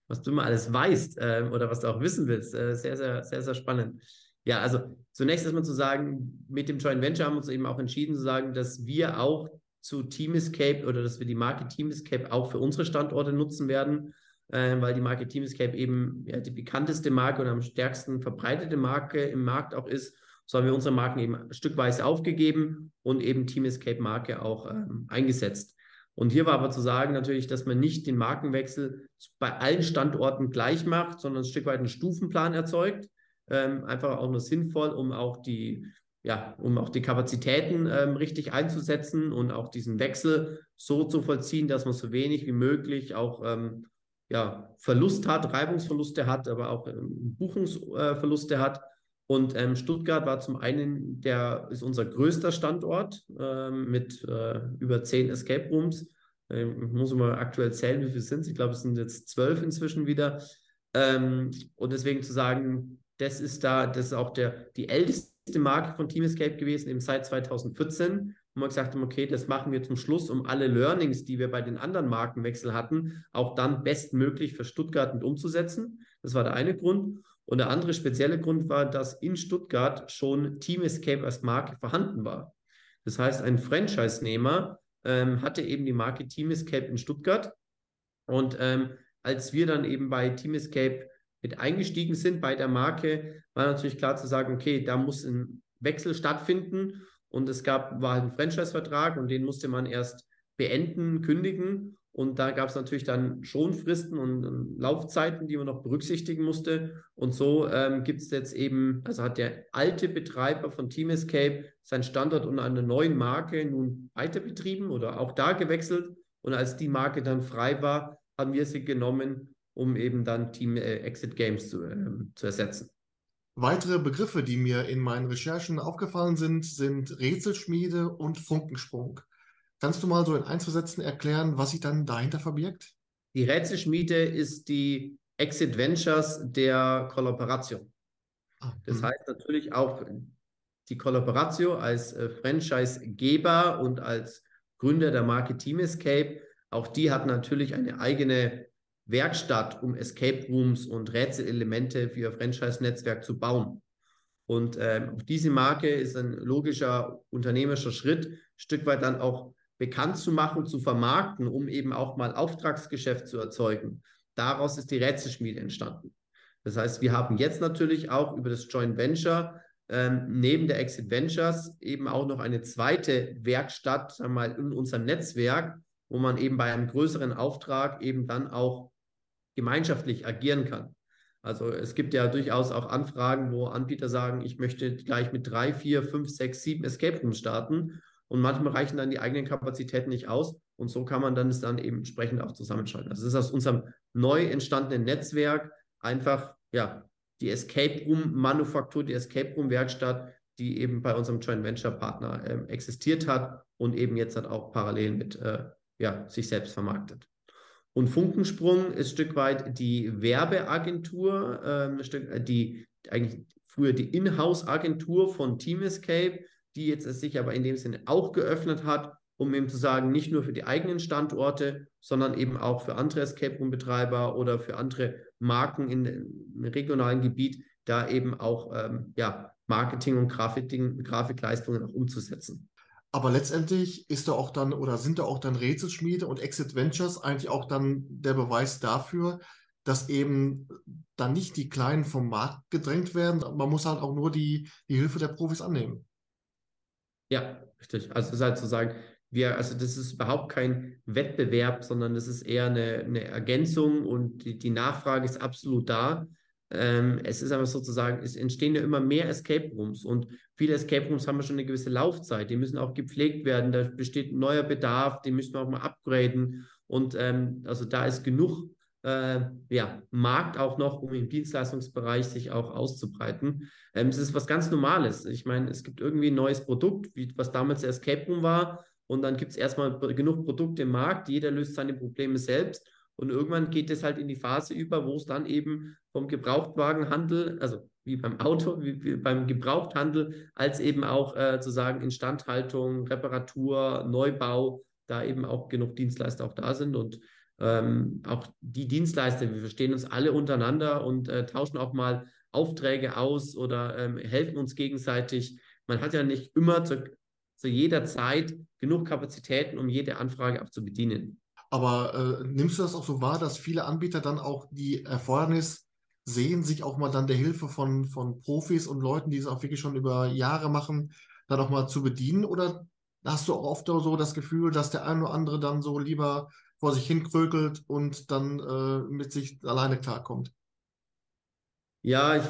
Was du immer alles weißt äh, oder was du auch wissen willst, äh, sehr, sehr, sehr, sehr spannend. Ja, also zunächst erstmal zu sagen, mit dem Joint Venture haben wir uns eben auch entschieden zu sagen, dass wir auch zu Team Escape oder dass wir die Marke Team Escape auch für unsere Standorte nutzen werden, äh, weil die Marke Team Escape eben ja, die bekannteste Marke und am stärksten verbreitete Marke im Markt auch ist. So haben wir unsere Marken eben stückweise aufgegeben und eben Team Escape Marke auch ähm, eingesetzt. Und hier war aber zu sagen natürlich, dass man nicht den Markenwechsel bei allen Standorten gleich macht, sondern ein Stück weit einen Stufenplan erzeugt. Ähm, einfach auch nur sinnvoll, um auch die ja, um auch die Kapazitäten ähm, richtig einzusetzen und auch diesen Wechsel so zu vollziehen, dass man so wenig wie möglich auch ähm, ja, Verlust hat, Reibungsverluste hat, aber auch ähm, Buchungsverluste äh, hat. Und ähm, Stuttgart war zum einen, der ist unser größter Standort ähm, mit äh, über zehn Escape Rooms. Ähm, ich muss mal aktuell zählen, wie viele sind es. Ich glaube, es sind jetzt zwölf inzwischen wieder. und deswegen zu sagen, das ist da, das ist auch der, die älteste Marke von Team Escape gewesen, eben seit 2014, wo wir gesagt haben, okay, das machen wir zum Schluss, um alle Learnings, die wir bei den anderen Markenwechsel hatten, auch dann bestmöglich für Stuttgart mit umzusetzen. Das war der eine Grund. Und der andere spezielle Grund war, dass in Stuttgart schon Team Escape als Marke vorhanden war. Das heißt, ein Franchise-Nehmer ähm, hatte eben die Marke Team Escape in Stuttgart. Und ähm, als wir dann eben bei Team Escape mit eingestiegen sind bei der Marke, war natürlich klar zu sagen, okay, da muss ein Wechsel stattfinden und es gab, war halt ein Franchise-Vertrag und den musste man erst beenden, kündigen und da gab es natürlich dann schon Fristen und, und, Laufzeiten, die man noch berücksichtigen musste. Und so ähm, gibt es jetzt eben, also hat der alte Betreiber von Team Escape seinen Standort unter einer neuen Marke nun weiter betrieben oder auch da gewechselt. Und als die Marke dann frei war, haben wir sie genommen um eben dann Team äh, Exit Games zu, äh, zu ersetzen. Weitere Begriffe, die mir in meinen Recherchen aufgefallen sind, sind Rätselschmiede und Funkensprung. Kannst du mal so in Einzelsätzen erklären, was sich dann dahinter verbirgt? Die Rätselschmiede ist die Exit Ventures der Kollaboration. Ah, das hm. heißt natürlich auch die Kollaboration als äh, Franchisegeber und als Gründer der Marke Team Escape. Auch die hat natürlich eine eigene Werkstatt, um Escape Rooms und Rätselelemente für ihr Franchise-Netzwerk zu bauen. Und ähm, diese Marke ist ein logischer unternehmerischer Schritt, ein Stück weit dann auch bekannt zu machen, zu vermarkten, um eben auch mal Auftragsgeschäft zu erzeugen. Daraus ist die Rätselschmiede entstanden. Das heißt, wir haben jetzt natürlich auch über das Joint Venture ähm, neben der Exit Ventures eben auch noch eine zweite Werkstatt sagen wir mal, in unserem Netzwerk, wo man eben bei einem größeren Auftrag eben dann auch gemeinschaftlich agieren kann. Also es gibt ja durchaus auch Anfragen, wo Anbieter sagen, ich möchte gleich mit drei, vier, fünf, sechs, sieben Escape Rooms starten. Und manchmal reichen dann die eigenen Kapazitäten nicht aus. Und so kann man dann es dann eben entsprechend auch zusammenschalten. Also es ist aus unserem neu entstandenen Netzwerk einfach ja die Escape Room Manufaktur, die Escape Room Werkstatt, die eben bei unserem Joint Venture Partner äh, existiert hat und eben jetzt hat auch parallel mit äh, ja, sich selbst vermarktet. Und Funkensprung ist ein Stück weit die Werbeagentur, ähm, äh, die eigentlich früher die Inhouse-Agentur von Team Escape, die jetzt es sich aber in dem Sinne auch geöffnet hat, um eben zu sagen, nicht nur für die eigenen Standorte, sondern eben auch für andere Escape Room-Betreiber oder für andere Marken in, im regionalen Gebiet, da eben auch ähm, ja, Marketing und Grafiking, Grafikleistungen auch umzusetzen. Aber letztendlich ist da auch dann oder sind da auch dann Rätselschmiede und Exit Ventures eigentlich auch dann der Beweis dafür, dass eben dann nicht die Kleinen vom Markt gedrängt werden. Man muss halt auch nur die, die Hilfe der Profis annehmen. Ja, richtig. Also es ist halt zu sagen, wir, also das ist überhaupt kein Wettbewerb, sondern das ist eher eine, eine Ergänzung und die, die Nachfrage ist absolut da. Ähm, es ist aber sozusagen, es entstehen ja immer mehr Escape Rooms und viele Escape Rooms haben ja schon eine gewisse Laufzeit. Die müssen auch gepflegt werden, da besteht ein neuer Bedarf, die müssen wir auch mal upgraden. Und ähm, also da ist genug äh, ja, Markt auch noch, um im Dienstleistungsbereich sich auch auszubreiten. Ähm, es ist was ganz Normales. Ich meine, es gibt irgendwie ein neues Produkt, wie, was damals der Escape Room war. Und dann gibt es erstmal genug Produkte im Markt, jeder löst seine Probleme selbst. Und irgendwann geht es halt in die Phase über, wo es dann eben vom Gebrauchtwagenhandel, also wie beim Auto, wie, wie beim Gebrauchthandel, als eben auch äh, zu sagen Instandhaltung, Reparatur, Neubau, da eben auch genug Dienstleister auch da sind. Und ähm, auch die Dienstleister, wir verstehen uns alle untereinander und äh, tauschen auch mal Aufträge aus oder ähm, helfen uns gegenseitig. Man hat ja nicht immer zu, zu jeder Zeit genug Kapazitäten, um jede Anfrage auch zu bedienen. Aber äh, nimmst du das auch so wahr, dass viele Anbieter dann auch die Erfordernis sehen, sich auch mal dann der Hilfe von, von Profis und Leuten, die es auch wirklich schon über Jahre machen, dann auch mal zu bedienen? Oder hast du auch oft so das Gefühl, dass der eine oder andere dann so lieber vor sich hinkrökelt und dann äh, mit sich alleine klarkommt? Ja, ich,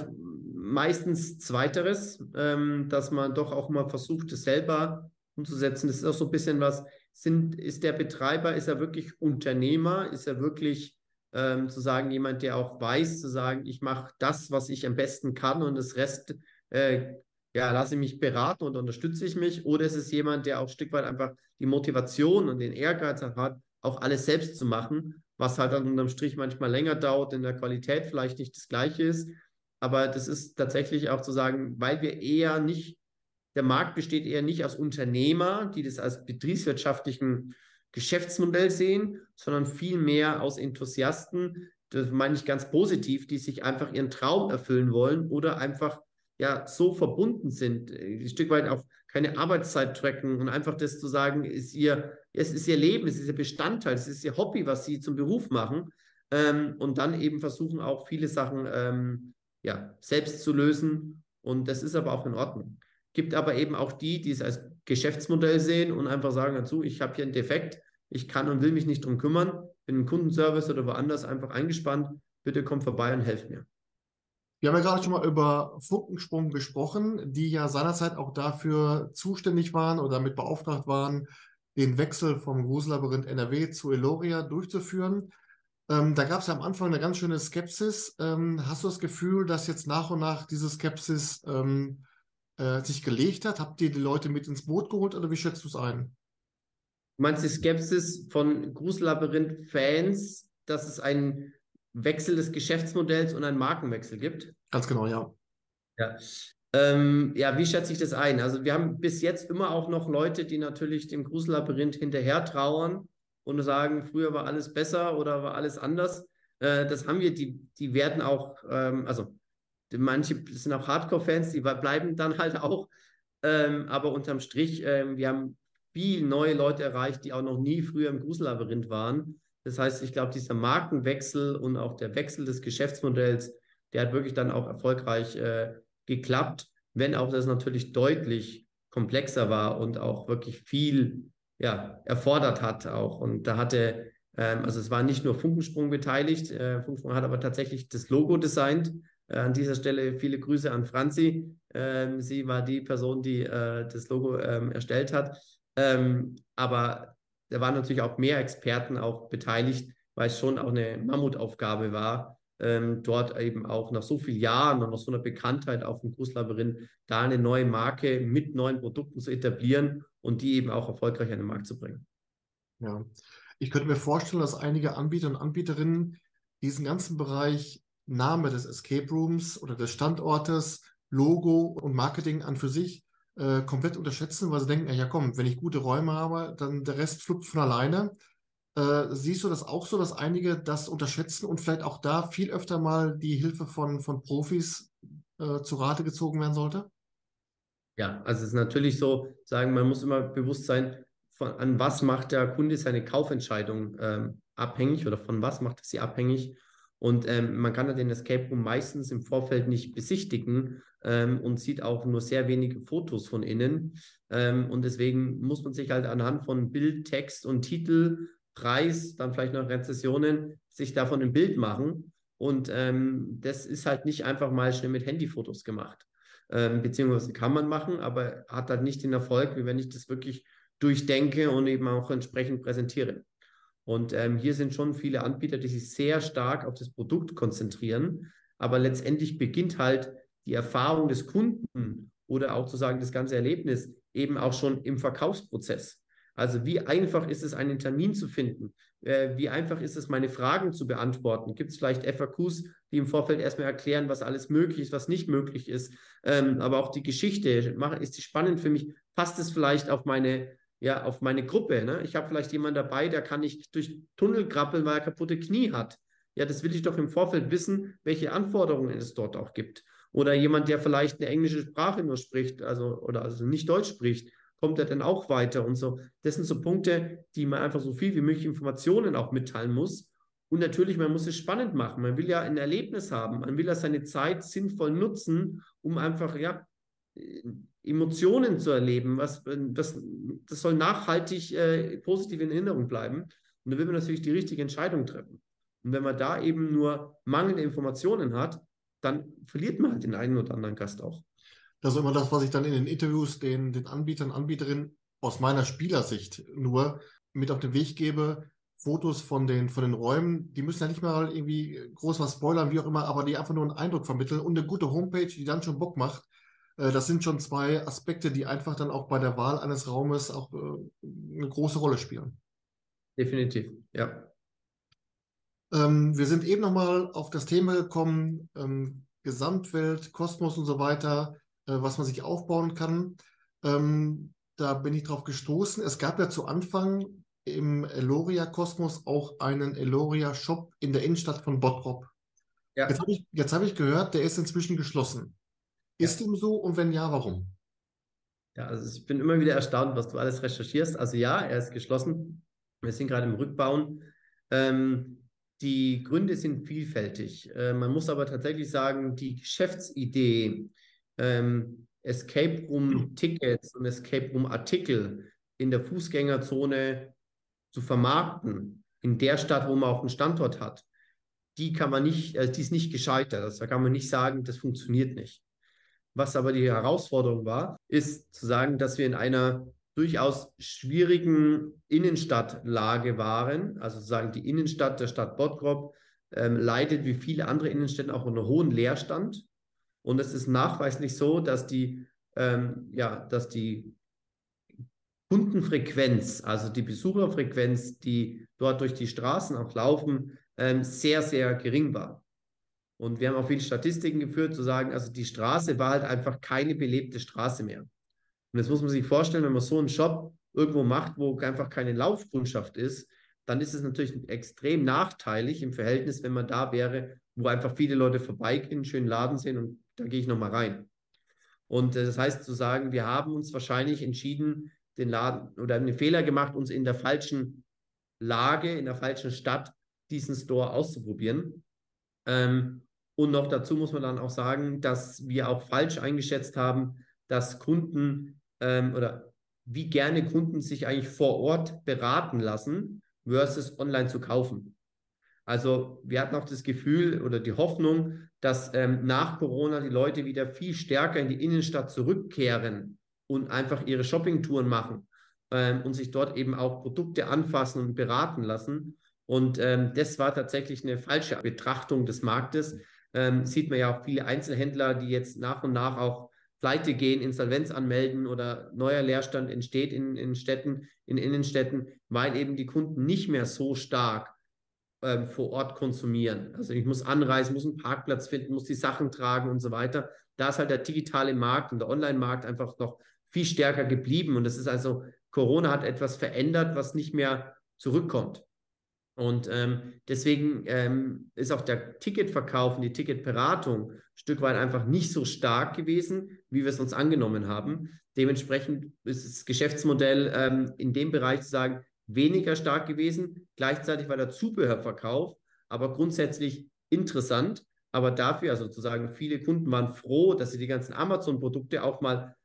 meistens zweiteres, ähm, dass man doch auch mal versucht, es selber umzusetzen. Das ist auch so ein bisschen was, sind, ist der Betreiber, ist er wirklich Unternehmer, ist er wirklich ähm, zu sagen, jemand, der auch weiß, zu sagen, ich mache das, was ich am besten kann und das Rest, äh, ja, lasse ich mich beraten und unterstütze ich mich. Oder ist es jemand, der auch ein Stück weit einfach die Motivation und den Ehrgeiz hat, auch alles selbst zu machen, was halt dann unterm Strich manchmal länger dauert, in der Qualität vielleicht nicht das gleiche ist. Aber das ist tatsächlich auch zu sagen, weil wir eher nicht der Markt besteht eher nicht aus Unternehmer, die das als betriebswirtschaftlichen Geschäftsmodell sehen, sondern vielmehr aus Enthusiasten, das meine ich ganz positiv, die sich einfach ihren Traum erfüllen wollen oder einfach ja so verbunden sind, äh, ein Stück weit auch keine Arbeitszeit tracken und einfach das zu sagen, ist ihr, es ist ihr Leben, es ist ihr Bestandteil, es ist ihr Hobby, was sie zum Beruf machen ähm, und dann eben versuchen auch viele Sachen ähm, ja, selbst zu lösen und das ist aber auch in Ordnung. Gibt aber eben auch die, die es als Geschäftsmodell sehen und einfach sagen dazu, ich habe hier einen Defekt, ich kann und will mich nicht drum kümmern, bin im Kundenservice oder woanders einfach eingespannt, bitte komm vorbei und helft mir. Wir haben ja gerade schon mal über Funkensprung gesprochen, die ja seinerzeit auch dafür zuständig waren oder damit beauftragt waren, den Wechsel vom Grusellabyrinth NRW zu Eloria durchzuführen. Ähm, da gab es ja am Anfang eine ganz schöne Skepsis. Ähm, hast du das Gefühl, dass jetzt nach und nach diese Skepsis ähm, äh, sich gelegt hat? Habt ihr die Leute mit ins Boot geholt oder wie schätzt du es ein? Du meinst die Skepsis von Grusellabyrinth-Fans, dass es einen Wechsel des Geschäftsmodells und einen Markenwechsel gibt? Ganz genau, ja. Ja. Ähm, ja, wie schätze ich das ein? Also wir haben bis jetzt immer auch noch Leute, die natürlich dem Grusellabyrinth hinterher trauern und sagen, früher war alles besser oder war alles anders. Äh, das haben wir, die, die werden auch, ähm, also Manche sind auch Hardcore-Fans, die bleiben dann halt auch. Ähm, aber unterm Strich, ähm, wir haben viel neue Leute erreicht, die auch noch nie früher im Grusellabyrinth waren. Das heißt, ich glaube, dieser Markenwechsel und auch der Wechsel des Geschäftsmodells, der hat wirklich dann auch erfolgreich äh, geklappt, wenn auch das natürlich deutlich komplexer war und auch wirklich viel ja, erfordert hat auch. Und da hatte, ähm, also es war nicht nur Funkensprung beteiligt, äh, Funkensprung hat aber tatsächlich das Logo designt. Äh, an dieser Stelle viele Grüße an Franzi. Ähm, sie war die Person, die äh, das Logo ähm, erstellt hat. Ähm, aber da waren natürlich auch mehr Experten auch beteiligt, weil es schon auch eine Mammutaufgabe war, ähm, dort eben auch nach so vielen Jahren und nach so einer Bekanntheit auf dem Grußlabyrinth da eine neue Marke mit neuen Produkten zu etablieren und die eben auch erfolgreich an den Markt zu bringen. Ja, ich könnte mir vorstellen, dass einige Anbieter und Anbieterinnen diesen ganzen Bereich Name des Escape Rooms oder des Standortes, Logo und Marketing an für sich äh, komplett unterschätzen, weil sie denken, ja komm, wenn ich gute Räume habe, dann der Rest fluppt von alleine. Äh, siehst du das auch so, dass einige das unterschätzen und vielleicht auch da viel öfter mal die Hilfe von, von Profis äh, zu Rate gezogen werden sollte? Ja, also es ist natürlich so, sagen, man muss immer bewusst sein, von, an was macht der Kunde seine Kaufentscheidung ähm, abhängig oder von was macht er sie abhängig. Und ähm, man kann ja den Escape Room meistens im Vorfeld nicht besichtigen ähm, und sieht auch nur sehr wenige Fotos von innen. Ähm, und deswegen muss man sich halt anhand von Bild, Text und Titel Preis, dann vielleicht noch Rezessionen, sich davon ein Bild machen. Und ähm, das ist halt nicht einfach mal schnell mit Handyfotos gemacht. Ähm, beziehungsweise kann man machen, aber hat halt nicht den Erfolg, wie wenn ich das wirklich durchdenke und eben auch entsprechend präsentiere. Und ähm, hier sind schon viele Anbieter, die sich sehr stark auf das Produkt konzentrieren. Aber letztendlich beginnt halt die Erfahrung des Kunden oder auch zu sagen das ganze Erlebnis eben auch schon im Verkaufsprozess. Also wie einfach ist es, einen Termin zu finden? Äh, wie einfach ist es, meine Fragen zu beantworten? Gibt es vielleicht FAQs, die im Vorfeld erstmal erklären, was alles möglich ist, was nicht möglich ist? Ähm, aber auch die Geschichte, ist die spannend für mich? Passt es vielleicht auf meine, ja, auf meine Gruppe? Ne? Ich habe vielleicht jemanden dabei, der kann nicht durch Tunnel krabbeln, weil er kaputte Knie hat. Ja, das will ich doch im Vorfeld wissen, welche Anforderungen es dort auch gibt. Oder jemand, der vielleicht eine englische Sprache nur spricht, also oder also nicht Deutsch spricht kommt er dann auch weiter und so. Das sind so Punkte, die man einfach so viel wie möglich Informationen auch mitteilen muss. Und natürlich, man muss es spannend machen. Man will ja ein Erlebnis haben. Man will ja seine Zeit sinnvoll nutzen, um einfach, ja, Emotionen zu erleben. Was, das, das soll nachhaltig äh, positiv in Erinnerung bleiben. Und da will man natürlich die richtige Entscheidung treffen. Und wenn man da eben nur mangelnde Informationen hat, dann verliert man halt den einen oder anderen Gast auch. Das ist immer das, was ich dann in den Interviews den, den Anbietern, Anbieterinnen aus meiner Spielersicht nur mit auf den Weg gebe. Fotos von den, von den Räumen, die müssen ja nicht mal irgendwie groß was spoilern, wie auch immer, aber die einfach nur einen Eindruck vermitteln und eine gute Homepage, die dann schon Bock macht. Äh, das sind schon zwei Aspekte, die einfach dann auch bei der Wahl eines Raumes auch äh, eine große Rolle spielen. Definitiv, ja. Ähm, wir sind eben nochmal auf das Thema gekommen, ähm, Gesamtwelt, Kosmos und so weiter. Äh, was man sich aufbauen kann. Ähm, da bin ich drauf gestoßen. Es gab ja zu Anfang im Eloria-Kosmos auch einen Eloria-Shop in der Innenstadt von Bottrop. Ja. Jetzt habe ich, hab ich gehört, der ist inzwischen geschlossen. Ist dem so und wenn ja, warum? Ja, also ich bin immer wieder erstaunt, was du alles recherchierst. Also ja, er ist geschlossen. Wir sind gerade im Rückbauen. Ähm, die Gründe sind vielfältig. Äh, man muss aber tatsächlich sagen, die Geschäftsidee, ähm, Escape Room Tickets und Escape Room Artikel in der Fußgängerzone zu vermarkten, in der Stadt, wo man auch einen Standort hat, die kann man nicht, äh, die ist nicht gescheitert. Also da kann man nicht sagen, das funktioniert nicht. Was aber die Herausforderung war, ist zu sagen, dass wir in einer durchaus schwierigen Innenstadtlage waren. Also sozusagen die Innenstadt der Stadt Bottrop ähm, leidet wie viele andere Innenstädte auch unter hohen Leerstand. Und es ist nachweislich so, dass die, ähm, ja, dass die Kundenfrequenz, also die Besucherfrequenz, die dort durch die Straßen auch laufen, ähm, sehr, sehr gering war. Und wir haben auch viele Statistiken geführt, zu sagen, also die Straße war halt einfach keine belebte Straße mehr. Und das muss man sich vorstellen, wenn man so einen Shop irgendwo macht, wo einfach keine Laufkundschaft ist, dann ist es natürlich extrem nachteilig im Verhältnis, wenn man da wäre, wo einfach viele Leute vorbeigehen, schönen Laden sehen und da gehe ich nochmal rein. Und äh, das heißt zu sagen, wir haben uns wahrscheinlich entschieden, den Laden oder einen Fehler gemacht, uns in der falschen Lage, in der falschen Stadt diesen Store auszuprobieren. Ähm, Und noch dazu muss man dann auch sagen, dass wir auch falsch eingeschätzt haben, dass Kunden ähm, oder wie gerne Kunden sich eigentlich vor Ort beraten lassen versus online zu kaufen. Also wir hatten auch das Gefühl oder die Hoffnung, dass ähm, nach Corona die Leute wieder viel stärker in die Innenstadt zurückkehren und einfach ihre Shoppingtouren machen ähm, und sich dort eben auch Produkte anfassen und beraten lassen. Und ähm, das war tatsächlich eine falsche Betrachtung des Marktes. Ähm, sieht man ja auch viele Einzelhändler, die jetzt nach und nach auch pleite gehen, Insolvenz anmelden oder neuer Leerstand entsteht in, in Städten, in Innenstädten, weil eben die Kunden nicht mehr so stark ähm, vor Ort konsumieren. Also ich muss anreisen, muss einen Parkplatz finden, muss die Sachen tragen und so weiter. Da ist halt der digitale Markt und der Online-Markt einfach noch viel stärker geblieben. Und das ist also, Corona hat etwas verändert, was nicht mehr zurückkommt. Und ähm, deswegen ähm, ist auch der Ticketverkauf und die Ticketberatung ein Stück weit einfach nicht so stark gewesen, wie wir es uns angenommen haben. Dementsprechend ist das Geschäftsmodell ähm, in dem Bereich zu sagen, weniger stark gewesen. Gleichzeitig war der Zubehörverkauf aber grundsätzlich interessant. Aber dafür, also sozusagen, viele Kunden waren froh, dass sie die ganzen Amazon-Produkte auch mal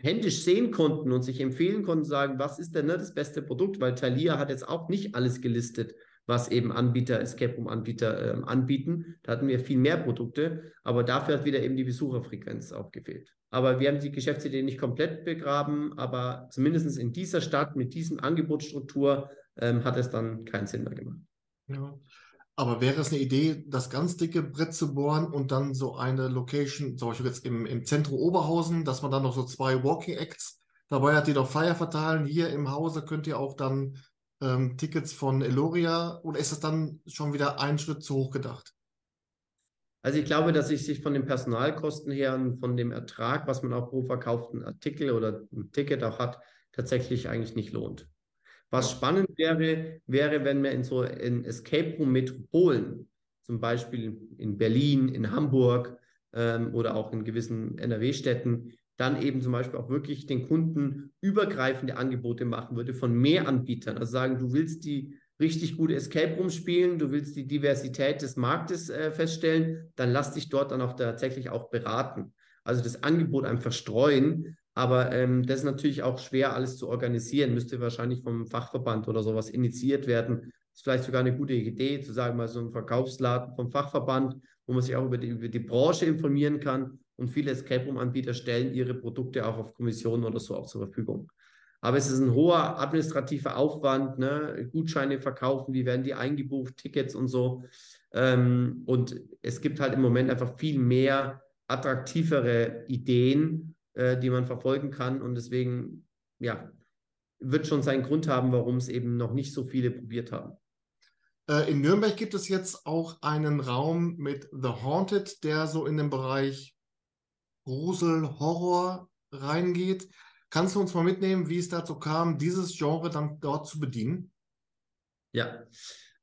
händisch sehen konnten und sich empfehlen konnten, sagen, was ist denn ne, das beste Produkt, weil Thalia hat jetzt auch nicht alles gelistet, was eben Anbieter, Escape Room Anbieter ähm, anbieten. Da hatten wir viel mehr Produkte, aber dafür hat wieder eben die Besucherfrequenz auch gefehlt. Aber wir haben die Geschäftsidee nicht komplett begraben, aber zumindest in dieser Stadt mit diesem Angebotsstruktur ähm, hat es dann keinen Sinn mehr gemacht. Ja. Aber wäre es eine Idee, das ganz dicke Brett zu bohren und dann so eine Location, zum Beispiel jetzt im, im Zentrum Oberhausen, dass man dann noch so zwei Walking Acts dabei hat, die doch Flyer verteilen. Hier im Hause könnt ihr auch dann ähm, Tickets von Eloria oder ist das dann schon wieder ein Schritt zu hoch gedacht? Also ich glaube, dass sich von den Personalkosten her und von dem Ertrag, was man auch pro verkauften Artikel oder Ticket auch hat, tatsächlich eigentlich nicht lohnt. Was spannend wäre, wäre, wenn wir in so in Escape Room Metropolen, zum Beispiel in Berlin, in Hamburg ähm, oder auch in gewissen NRW-Städten, dann eben zum Beispiel auch wirklich den Kunden übergreifende Angebote machen würde von mehr Anbietern. Also sagen, du willst die richtig gute Escape Room spielen, du willst die Diversität des Marktes äh, feststellen, dann lass dich dort dann auch tatsächlich auch beraten. Also das Angebot einfach streuen, aber ähm, das ist natürlich auch schwer, alles zu organisieren. Müsste wahrscheinlich vom Fachverband oder sowas initiiert werden. Ist vielleicht sogar eine gute Idee, zu sagen, mal so ein Verkaufsladen vom Fachverband, wo man sich auch über die, über die Branche informieren kann. Und viele Escape Room-Anbieter stellen ihre Produkte auch auf Kommissionen oder so auch zur Verfügung. Aber es ist ein hoher administrativer Aufwand, ne? Gutscheine verkaufen, wie werden die eingebucht, Tickets und so. Ähm, und es gibt halt im Moment einfach viel mehr attraktivere Ideen, äh, die man verfolgen kann. Und deswegen, ja, wird schon seinen Grund haben, warum es eben noch nicht so viele probiert haben. Äh, in Nürnberg gibt es jetzt auch einen Raum mit The Haunted, der so in den Bereich Grusel, Horror reingeht. Kannst du uns mal mitnehmen, wie es dazu kam, dieses Genre dann dort zu bedienen? Ja,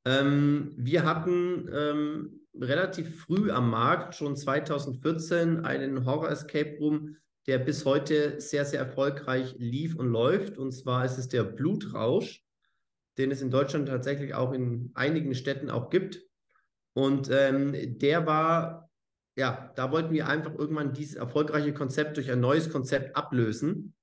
ähm, wir hatten ähm, relativ früh am Markt, schon 2014, einen Horror Escape Room der bis heute sehr, sehr erfolgreich lief und läuft. Und zwar ist es der Blutrausch, den es in Deutschland tatsächlich auch in einigen Städten auch gibt. Und ähm, der war, ja, da wollten wir einfach irgendwann dieses erfolgreiche Konzept durch ein neues Konzept ablösen.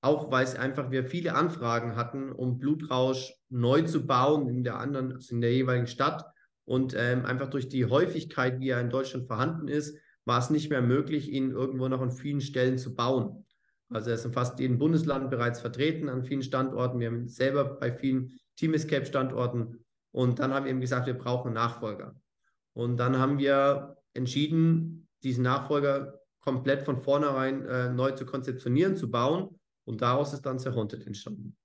Auch weil es einfach wir viele Anfragen hatten, um Blutrausch neu zu bauen in der anderen, also in der jeweiligen Stadt. Und ähm, einfach durch die Häufigkeit, wie er in Deutschland vorhanden ist, war es nicht mehr möglich, ihn irgendwo noch an vielen Stellen zu bauen. Also er ist in fast jedem Bundesland bereits vertreten, an vielen Standorten. Wir haben selber bei vielen Team Escape Standorten. Und dann haben wir eben gesagt, wir brauchen einen Nachfolger. Und dann haben wir entschieden, diesen Nachfolger komplett von vornherein äh, neu zu konzeptionieren, zu bauen. Und daraus ist dann The Haunted entstanden.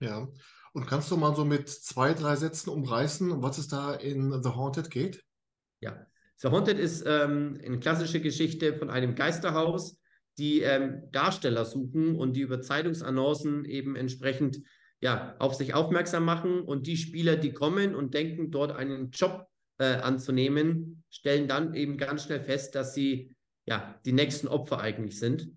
Ja. Und kannst du mal so mit zwei, drei Sätzen umreißen, um was es da in The Haunted geht? Ja, The Haunted ist ähm, eine klassische Geschichte von einem Geisterhaus, die ähm, Darsteller suchen und die über Zeitungsannoncen eben entsprechend ja, auf sich aufmerksam machen. Und die Spieler, die kommen und denken, dort einen Job äh, anzunehmen, stellen dann eben ganz schnell fest, dass sie ja die nächsten Opfer eigentlich sind.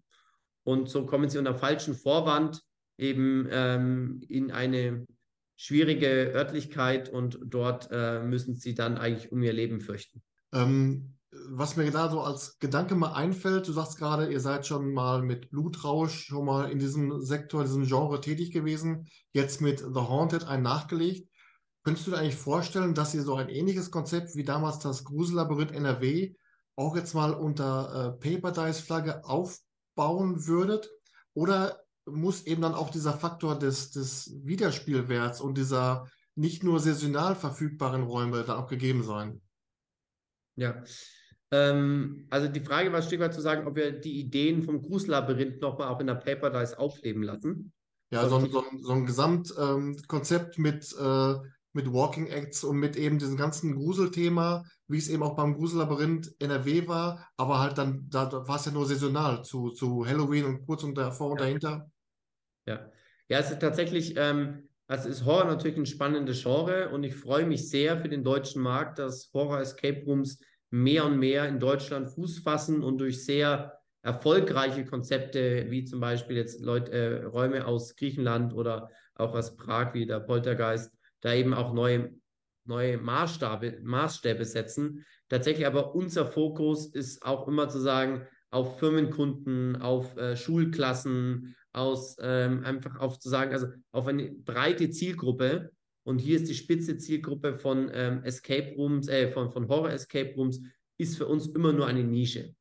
Und so kommen sie unter falschen Vorwand eben ähm, in eine schwierige Örtlichkeit und dort äh, müssen sie dann eigentlich um ihr Leben fürchten. Ähm, was mir da so als Gedanke mal einfällt, du sagst gerade, ihr seid schon mal mit Blutrausch schon mal in diesem Sektor, diesem Genre tätig gewesen, jetzt mit The Haunted ein nachgelegt. Könntest du dir eigentlich vorstellen, dass ihr so ein ähnliches Konzept wie damals das Grusellabyrinth NRW auch jetzt mal unter äh, Paper Dice Flagge aufbauen würdet? Oder muss eben dann auch dieser Faktor des, des Wiederspielwerts und dieser nicht nur saisonal verfügbaren Räume dann auch gegeben sein? Ja, ähm, also die Frage war ein Stück weit zu sagen, ob wir die Ideen vom Grusellabyrinth nochmal auch in der Paper Dice aufleben lassen. Ja, so, so, so ein Gesamtkonzept ähm, mit, äh, mit Walking Acts und mit eben diesem ganzen Gruselthema, wie es eben auch beim Grusellabyrinth NRW war, aber halt dann, da, da war es ja nur saisonal zu, zu Halloween und kurz und davor und dahinter. Ja, ja, es ist tatsächlich, ähm, also ist Horror natürlich ein spannendes Genre und ich freue mich sehr für den deutschen Markt, dass Horror Escape Rooms mehr und mehr in Deutschland Fuß fassen und durch sehr erfolgreiche Konzepte, wie zum Beispiel jetzt Leute, äh, Räume aus Griechenland oder auch aus Prag wie der Poltergeist, da eben auch neue, neue Maßstabe, Maßstäbe setzen. Tatsächlich aber unser Fokus ist auch immer zu sagen, auf Firmenkunden, auf äh, Schulklassen, aus ähm, einfach auf zu sagen, also auf eine breite Zielgruppe, und hier ist die spitze Zielgruppe von ähm, Escape Rooms, äh, von, von Horror Escape Rooms, ist für uns immer nur eine Nische.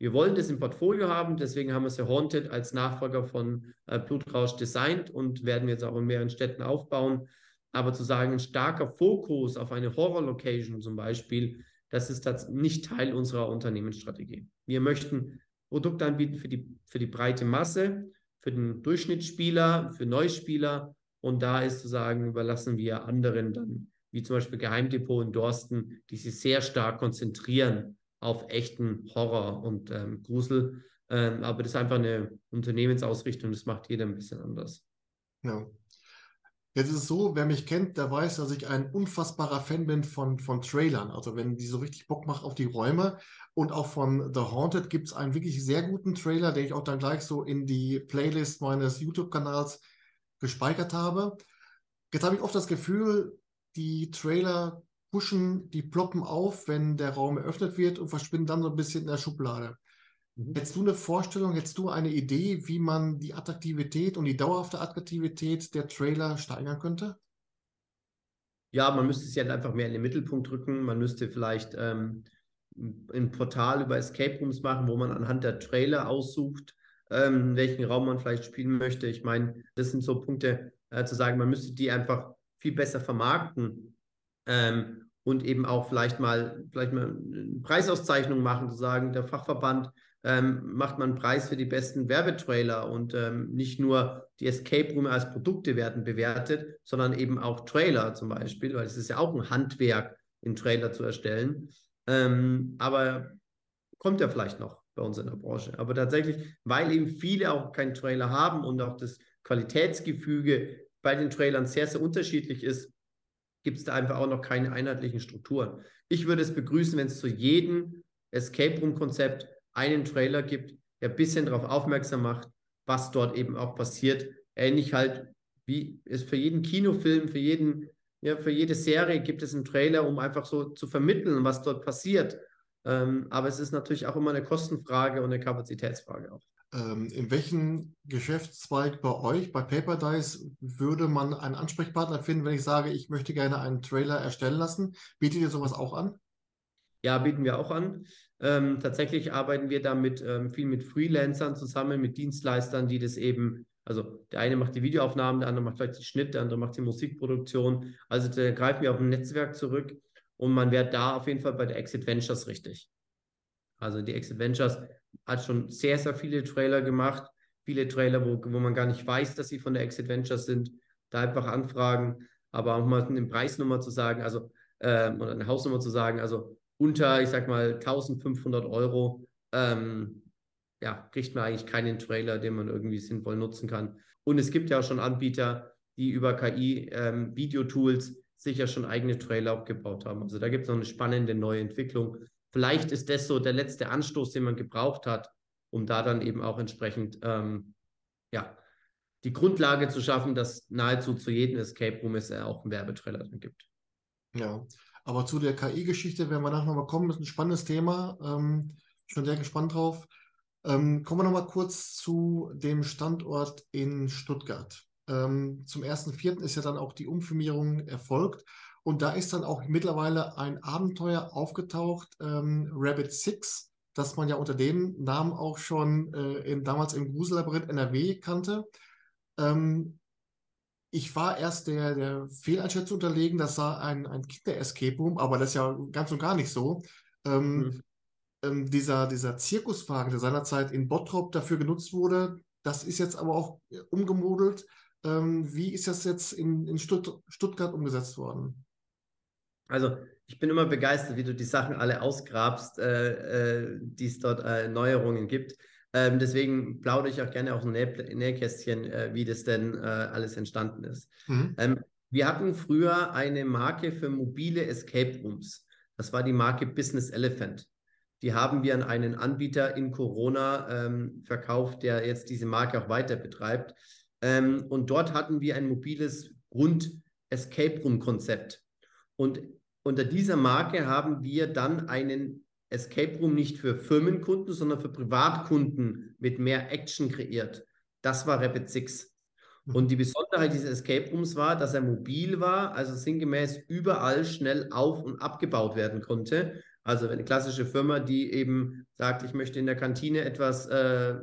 Wir wollen das im Portfolio haben, deswegen haben wir es ja Haunted als Nachfolger von äh, Blutrausch designt und werden jetzt auch in mehreren Städten aufbauen. Aber zu sagen, ein starker Fokus auf eine Horror-Location zum Beispiel, das ist nicht Teil unserer Unternehmensstrategie. Wir möchten Produkte anbieten für die, für die breite Masse, für den Durchschnittsspieler, für Neuspieler und da ist zu sagen, überlassen wir anderen dann, wie zum Beispiel Geheimdepot in Dorsten, die sich sehr stark konzentrieren auf echten Horror und ähm, Grusel. Ähm, aber das ist einfach eine Unternehmensausrichtung, das macht jeder ein bisschen anders. Ja. Jetzt ist es so, wer mich kennt, der weiß, dass ich ein unfassbarer Fan bin von, von Trailern. Also wenn die so richtig Bock macht auf die Räume. Und auch von The Haunted gibt es einen wirklich sehr guten Trailer, den ich auch dann gleich so in die Playlist meines YouTube-Kanals gespeichert habe. Jetzt habe ich oft das Gefühl, die Trailer pushen, die ploppen auf, wenn der Raum eröffnet wird und verschwinden dann so ein bisschen in der Schublade. Mhm. Hättest du eine Vorstellung, hättest du eine Idee, wie man die Attraktivität und die dauerhafte Attraktivität der Trailer steigern könnte? Ja, man müsste es ja einfach mehr in den Mittelpunkt rücken. Man müsste vielleicht ähm, ein Portal über Escape Rooms machen, wo man anhand der Trailer aussucht, ähm, welchen Raum man vielleicht spielen möchte. Ich meine, das sind so Punkte, äh, zu sagen, man müsste die einfach viel besser vermarkten ähm, und eben auch vielleicht mal, vielleicht mal eine Preisauszeichnung machen, zu sagen, der Fachverband ähm, macht man einen Preis für die besten Werbetrailer und ähm, nicht nur die Escape Room als Produkte werden bewertet, sondern eben auch Trailer zum Beispiel, weil es ist ja auch ein Handwerk, einen Trailer zu erstellen. Ähm, aber kommt ja vielleicht noch bei uns in der Branche. Aber tatsächlich, weil eben viele auch keinen Trailer haben und auch das Qualitätsgefüge bei den Trailern sehr, sehr unterschiedlich ist, gibt es da einfach auch noch keine einheitlichen Strukturen. Ich würde es begrüßen, wenn es zu jedem Escape Room-Konzept einen Trailer gibt, der ein bisschen darauf aufmerksam macht, was dort eben auch passiert. Ähnlich halt wie es für jeden Kinofilm, für jeden, ja, für jede Serie gibt es einen Trailer, um einfach so zu vermitteln, was dort passiert. Ähm, aber es ist natürlich auch immer eine Kostenfrage und eine Kapazitätsfrage auch. Ähm, in welchem Geschäftszweig bei euch, bei Paper Dice, würde man einen Ansprechpartner finden, wenn ich sage, ich möchte gerne einen Trailer erstellen lassen? Bietet ihr sowas auch an? Ja, bieten wir auch an. Ähm, tatsächlich arbeiten wir damit ähm, viel mit Freelancern zusammen, mit Dienstleistern, die das eben, also der eine macht die Videoaufnahmen, der andere macht vielleicht den Schnitt, der andere macht die Musikproduktion. Also da greifen wir auf ein Netzwerk zurück und man wäre da auf jeden Fall bei der Exit Ventures richtig. Also die Exit Ventures hat schon sehr, sehr viele Trailer gemacht. Viele Trailer, wo, wo man gar nicht weiß, dass sie von der Exit Ventures sind. Da einfach anfragen, aber auch mal eine Preisnummer zu sagen, also äh, oder eine Hausnummer zu sagen, also unter, ich sag mal, 1500 Euro, ähm, ja, kriegt man eigentlich keinen Trailer, den man irgendwie sinnvoll nutzen kann. Und es gibt ja auch schon Anbieter, die über KI ähm, Videotools sicher schon eigene Trailer aufgebaut haben. Also da gibt es noch eine spannende neue Entwicklung. Vielleicht ist das so der letzte Anstoß, den man gebraucht hat, um da dann eben auch entsprechend ähm, ja, die Grundlage zu schaffen, dass nahezu zu jedem Escape Room es auch einen Werbetrailer drin gibt. Ja, Aber zu der KI-Geschichte werden wir nachher nochmal kommen. Das ist ein spannendes Thema. Ähm, schon sehr gespannt drauf. Ähm, kommen wir nochmal kurz zu dem Standort in Stuttgart. Ähm, zum 1.4. ist ja dann auch die Umfirmierung erfolgt. Und da ist dann auch mittlerweile ein Abenteuer aufgetaucht, ähm, Rabbit 6, das man ja unter dem Namen auch schon äh, in, damals im Grusellabyrinth NRW kannte. Ähm, ich war erst der, der Fehleinschätzung unterlegen, das sei ein, ein Kinder-Escape Room, aber das ist ja ganz und gar nicht so. Ähm, mhm. Ähm, dieser, dieser Zirkuswagen, der seinerzeit in Bottrop dafür genutzt wurde, das ist jetzt aber auch umgemodelt. Ähm, wie ist das jetzt in, in Stutt Stuttgart umgesetzt worden? Also ich bin immer begeistert, wie du die Sachen alle ausgrabst, äh, äh, die es dort äh, Neuerungen gibt. Ähm, deswegen plaudere ich auch gerne auch ein Nähkästchen, äh, wie das denn äh, alles entstanden ist. Mhm. Ähm, wir hatten früher eine Marke für mobile Escape Rooms. Das war die Marke Business Elephant. Die haben wir an einen Anbieter in Corona ähm, verkauft, der jetzt diese Marke auch weiter betreibt. Ähm, und dort hatten wir ein mobiles Grund-Escape Room-Konzept. Und unter dieser Marke haben wir dann einen Escape Room nicht für Firmenkunden, sondern für Privatkunden mit mehr Action kreiert. Das war Rapid Six. Mhm. Und die Besonderheit dieses Escape Rooms war, dass er mobil war, also sinngemäß überall schnell auf- und abgebaut werden konnte. Also eine klassische Firma, die eben sagt, ich möchte in der Kantine etwas, äh,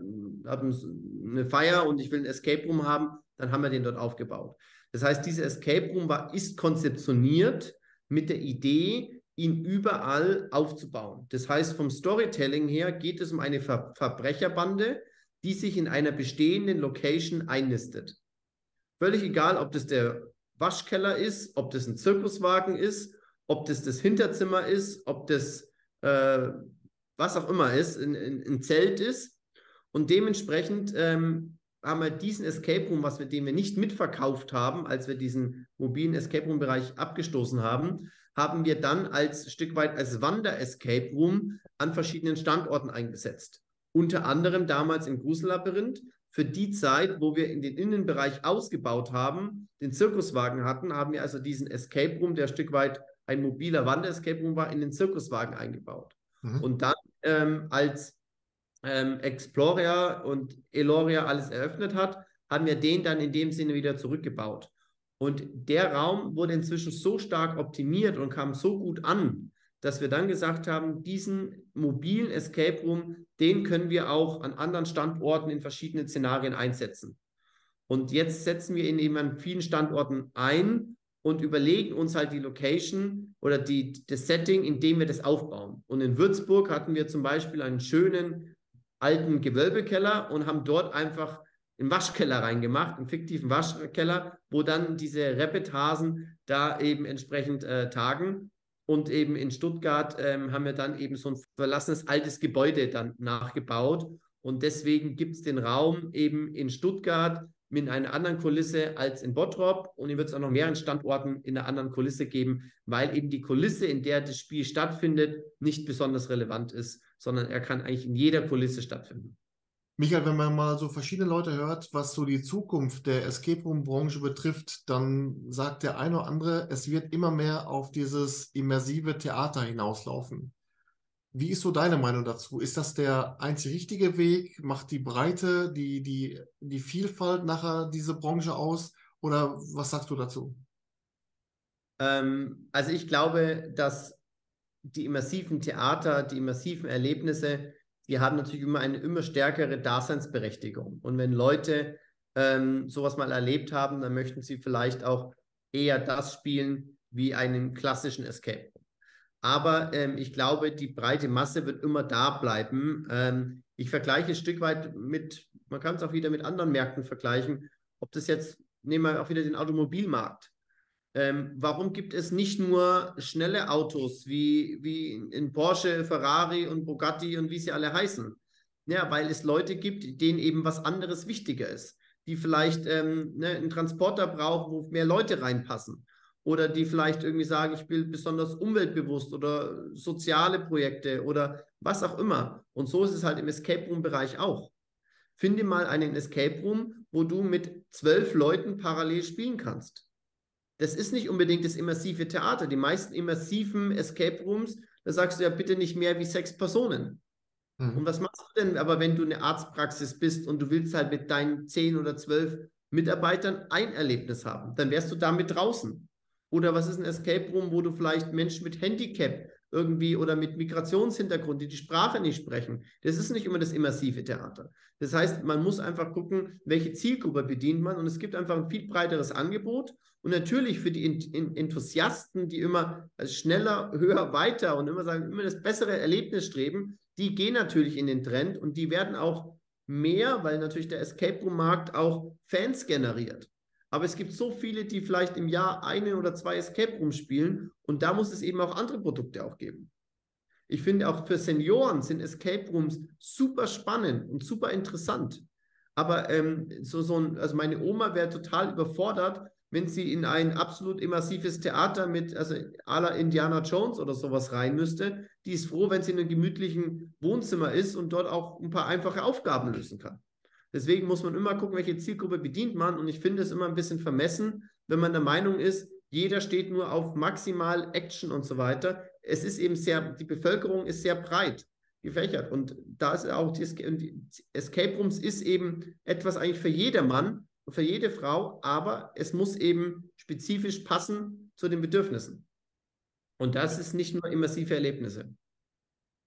eine Feier und ich will ein Escape Room haben, dann haben wir den dort aufgebaut. Das heißt, dieser Escape Room war, ist konzeptioniert mit der Idee, ihn überall aufzubauen. Das heißt, vom Storytelling her geht es um eine Ver Verbrecherbande, die sich in einer bestehenden Location einnistet. Völlig egal, ob das der Waschkeller ist, ob das ein Zirkuswagen ist, ob das das Hinterzimmer ist, ob das äh, was auch immer ist, ein, Zelt ist. Und dementsprechend ähm, haben wir diesen Escape Room, was wir, den wir nicht mitverkauft haben, als wir diesen mobilen Escape Room Bereich abgestoßen haben, haben wir dann als Stück weit als Wander-Escape Room an verschiedenen Standorten eingesetzt. Unter anderem damals im Grusellabyrinth. Für die Zeit, wo wir in den Innenbereich ausgebaut haben, den Zirkuswagen hatten, haben wir also diesen Escape Room, der Stück weit ein mobiler Wander-Escape Room war, in den Zirkuswagen eingebaut. Mhm. Und dann ähm, als ähm, Explorer und Eloria alles eröffnet hat, haben wir den dann in dem Sinne wieder zurückgebaut. Und der Raum wurde inzwischen so stark optimiert und kam so gut an, dass wir dann gesagt haben, diesen mobilen Escape Room, den können wir auch an anderen Standorten in verschiedenen Szenarien einsetzen. Und jetzt setzen wir ihn eben an vielen Standorten ein und überlegen uns halt die Location oder die, das Setting, in dem wir das aufbauen. Und in Würzburg hatten wir zum Beispiel einen schönen alten Gewölbekeller und haben dort einfach einen Waschkeller reingemacht, einen fiktiven Waschkeller, wo dann diese Rapid-Hasen da eben entsprechend äh, tagen. Und eben in Stuttgart ähm, haben wir dann eben so ein verlassenes altes Gebäude dann nachgebaut. Und deswegen gibt es den Raum eben in Stuttgart mit einer anderen Kulisse als in Bottrop. Und hier wird es auch noch mehreren Standorten in einer anderen Kulisse geben, weil eben die Kulisse, in der das Spiel stattfindet, nicht besonders relevant ist, sondern er kann eigentlich in jeder Kulisse stattfinden. Michael, wenn man mal so verschiedene Leute hört, was so die Zukunft der Escape Room-Branche betrifft, dann sagt der eine oder andere, es wird immer mehr auf dieses immersive Theater hinauslaufen. Wie ist so deine Meinung dazu? Ist das der einzig richtige Weg? Macht die Breite, die, die, die Vielfalt nachher diese Branche aus? Oder was sagst du dazu? Ähm, also ich glaube, dass die immersiven Theater, die immersiven Erlebnisse die haben natürlich immer eine immer stärkere Daseinsberechtigung. Und wenn Leute ähm, sowas mal erlebt haben, dann möchten sie vielleicht auch eher das spielen wie einen klassischen Escape Aber ähm, ich glaube, die breite Masse wird immer da bleiben. Ähm, ich vergleiche ein Stück weit mit, man kann es auch wieder mit anderen Märkten vergleichen, ob das jetzt, nehmen wir auch wieder den Automobilmarkt. Ähm, warum gibt es nicht nur schnelle Autos wie, wie in Porsche, Ferrari und Bugatti und wie sie alle heißen? Ja, weil es Leute gibt, denen eben was anderes wichtiger ist, die vielleicht ähm, ne, einen Transporter brauchen, wo mehr Leute reinpassen. Oder die vielleicht irgendwie sagen, ich bin besonders umweltbewusst oder soziale Projekte oder was auch immer. Und so ist es halt im Escape Room-Bereich auch. Finde mal einen Escape Room, wo du mit zwölf Leuten parallel spielen kannst das ist nicht unbedingt das immersive Theater. Die meisten immersiven Escape Rooms, da sagst du ja bitte nicht mehr wie sechs Personen. Mhm. Und was machst du denn aber, wenn du eine Arztpraxis bist und du willst halt mit deinen zehn oder zwölf Mitarbeitern ein Erlebnis haben? Dann wärst du damit draußen. Oder was ist ein Escape Room, wo du vielleicht Menschen mit Handicap irgendwie oder mit Migrationshintergrund, die die Sprache nicht sprechen. Das ist nicht immer das immersive Theater. Das heißt, man muss einfach gucken, welche Zielgruppe bedient man und es gibt einfach ein viel breiteres Angebot. Und natürlich für die Enthusiasten, die immer schneller, höher, weiter und immer sagen, immer das bessere Erlebnis streben, die gehen natürlich in den Trend und die werden auch mehr, weil natürlich der Escape Room Markt auch Fans generiert. Aber es gibt so viele, die vielleicht im Jahr eine oder zwei Escape Rooms spielen und da muss es eben auch andere Produkte auch geben. Ich finde auch für Senioren sind Escape Rooms super spannend und super interessant. Aber ähm, so, so ein, also meine Oma wäre total überfordert, wenn sie in ein absolut immersives Theater mit, also à la Indiana Jones oder sowas rein müsste. Die ist froh, wenn sie in einem gemütlichen Wohnzimmer ist und dort auch ein paar einfache Aufgaben lösen kann. Deswegen muss man immer gucken, welche Zielgruppe bedient man. Und ich finde es immer ein bisschen vermessen, wenn man der Meinung ist, jeder steht nur auf maximal Action und so weiter. Es ist eben sehr, die Bevölkerung ist sehr breit gefächert. Und da ist auch die, Escape Rooms ist eben etwas eigentlich für jedermann, für jede Frau, aber es muss eben spezifisch passen zu den Bedürfnissen. Und das ist nicht nur immersive Erlebnisse.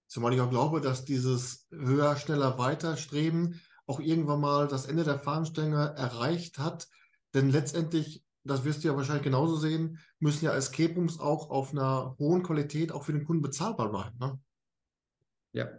Zumal ich auch glaube, dass dieses höher, schneller, weiter Streben auch irgendwann mal das Ende der Fahnenstange erreicht hat. Denn letztendlich, das wirst du ja wahrscheinlich genauso sehen, müssen ja Escape Rooms auch auf einer hohen Qualität auch für den Kunden bezahlbar bleiben. Ne? Ja.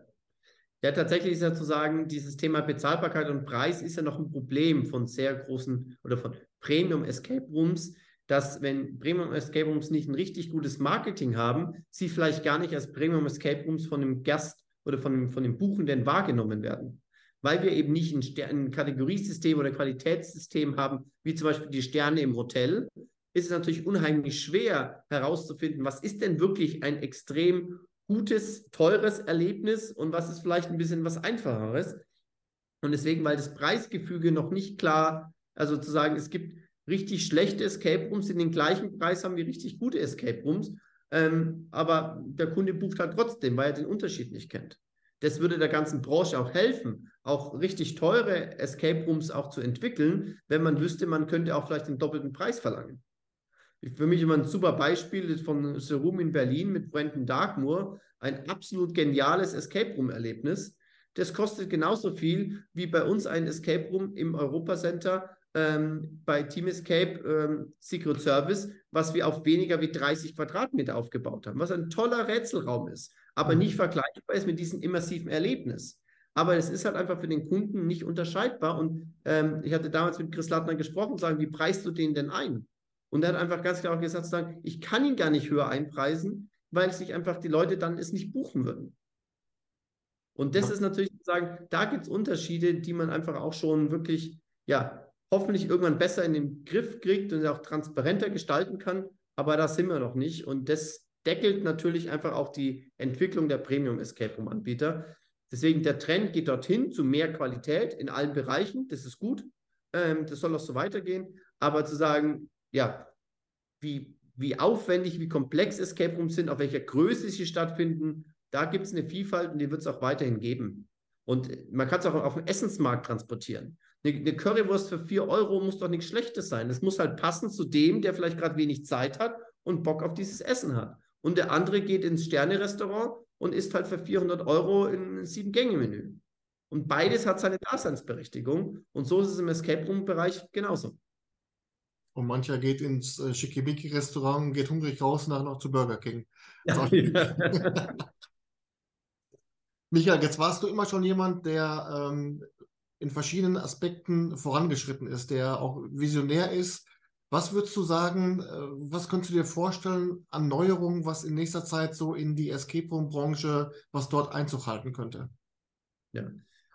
Ja, tatsächlich ist ja zu sagen, dieses Thema Bezahlbarkeit und Preis ist ja noch ein Problem von sehr großen oder von Premium Escape Rooms, dass wenn Premium Escape Rooms nicht ein richtig gutes Marketing haben, sie vielleicht gar nicht als Premium Escape Rooms von dem Gast oder von von dem Buchenden wahrgenommen werden weil wir eben nicht ein, ein Kategoriesystem oder Qualitätssystem haben, wie zum Beispiel die Sterne im Hotel, ist es natürlich unheimlich schwer herauszufinden, was ist denn wirklich ein extrem gutes, teures Erlebnis und was ist vielleicht ein bisschen was einfacheres. Und deswegen, weil das Preisgefüge noch nicht klar, also zu sagen, es gibt richtig schlechte Escape Rooms, die den gleichen Preis haben wie richtig gute Escape Rooms, ähm, aber der Kunde bucht halt trotzdem, weil er den Unterschied nicht kennt. Das würde der ganzen Branche auch helfen, auch richtig teure Escape Rooms auch zu entwickeln, wenn man wüsste, man könnte auch vielleicht den doppelten Preis verlangen. Für mich immer ein super Beispiel von The Room in Berlin mit Brandon Darkmoor, ein absolut geniales Escape Room Erlebnis. Das kostet genauso viel wie bei uns ein Escape Room im Europa Center ähm, bei Team Escape ähm, Secret Service, was wir auf weniger wie 30 Quadratmeter aufgebaut haben, was ein toller Rätselraum ist aber nicht vergleichbar ist mit diesem immersiven Erlebnis. Aber es ist halt einfach für den Kunden nicht unterscheidbar. Und ähm, ich hatte damals mit Chris Lattner gesprochen, sagen, wie preist du den denn ein? Und er hat einfach ganz klar gesagt, sagen, ich kann ihn gar nicht höher einpreisen, weil sich einfach die Leute dann es nicht buchen würden. Und das ist natürlich zu sagen, da gibt es Unterschiede, die man einfach auch schon wirklich, ja, hoffentlich irgendwann besser in den Griff kriegt und auch transparenter gestalten kann. Aber da sind wir noch nicht. Und das deckelt natürlich einfach auch die Entwicklung der Premium Escape Room Anbieter. Deswegen der Trend geht dorthin zu mehr Qualität in allen Bereichen. Das ist gut. Ähm, das soll auch so weitergehen. Aber zu sagen, ja, wie, wie aufwendig, wie komplex Escape Rooms sind, auf welcher Größe sie stattfinden, da gibt es eine Vielfalt und die wird es auch weiterhin geben. Und man kann es auch auf dem Essensmarkt transportieren. Eine, eine, Currywurst für 4 Euro muss doch nichts Schlechtes sein. Es muss halt passen zu dem, der vielleicht gerade wenig Zeit hat und Bock auf dieses Essen hat und der andere geht ins Sterne-Restaurant und isst halt für 400 Euro ein Sieben-Gänge-Menü. Und beides hat seine Daseinsberechtigung. Und so ist es im Escape Room-Bereich genauso. Und mancher geht ins äh, Schickimicki-Restaurant geht hungrig raus und nachher noch zu Burger King. Ja, ja. Michael, jetzt warst du immer schon jemand, der ähm, in verschiedenen Aspekten vorangeschritten ist, der auch visionär ist, was würdest du sagen, äh, was könntest du dir vorstellen an Neuerungen, was in nächster Zeit so in die Escape Room-Branche, was dort Einzug halten könnte? Ja,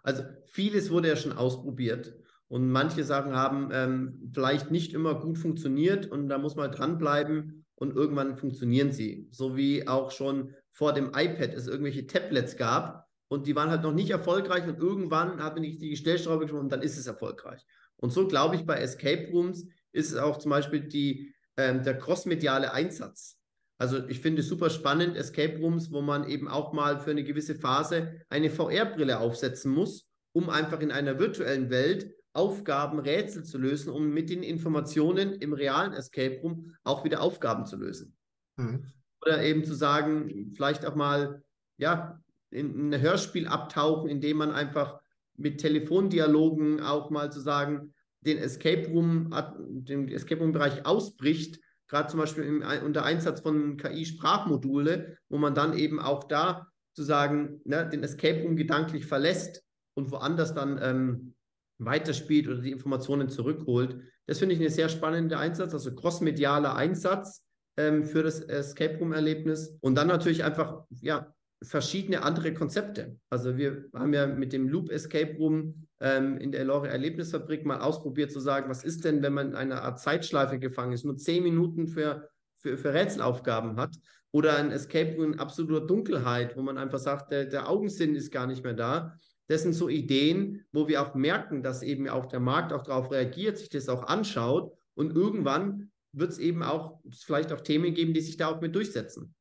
also vieles wurde ja schon ausprobiert und manche Sachen haben ähm, vielleicht nicht immer gut funktioniert und da muss man dranbleiben und irgendwann funktionieren sie. So wie auch schon vor dem iPad es irgendwelche Tablets gab und die waren halt noch nicht erfolgreich und irgendwann hat man die Stellschraube geschoben und dann ist es erfolgreich. Und so glaube ich bei Escape Rooms ist auch zum Beispiel die ähm, der crossmediale Einsatz. Also ich finde es super spannend, Escape Rooms, wo man eben auch mal für eine gewisse Phase eine VR-Brille aufsetzen muss, um einfach in einer virtuellen Welt Aufgaben, Rätsel zu lösen, um mit den Informationen im realen Escape Room auch wieder Aufgaben zu lösen. Mhm. Oder eben zu sagen, vielleicht auch mal, ja, in ein Hörspiel abtauchen, indem man einfach mit Telefondialogen auch mal zu sagen, den Escape Room, den Escape Room Bereich ausbricht, gerade zum Beispiel im, unter Einsatz von KI-Sprachmodule, wo man dann eben auch da zu sagen, ne, den Escape Room gedanklich verlässt und woanders dann ähm, weiterspielt oder die Informationen zurückholt. Das finde ich ein sehr spannender Einsatz, also crossmedialer Einsatz ähm, für das Escape Room-Erlebnis. Und dann natürlich einfach, ja, verschiedene andere Konzepte. Also wir haben ja mit dem Loop Escape Room ähm, in der Elore Erlebnisfabrik mal ausprobiert zu sagen, was ist denn, wenn man in einer Art Zeitschleife gefangen ist, nur zehn Minuten für, für, für Rätselaufgaben hat oder ein Escape Room in absoluter Dunkelheit, wo man einfach sagt, der, der Augensinn ist gar nicht mehr da. Das sind so Ideen, wo wir auch merken, dass eben auch der Markt auch darauf reagiert, sich das auch anschaut und irgendwann wird es eben auch vielleicht auch Themen geben, die sich da auch mit durchsetzen.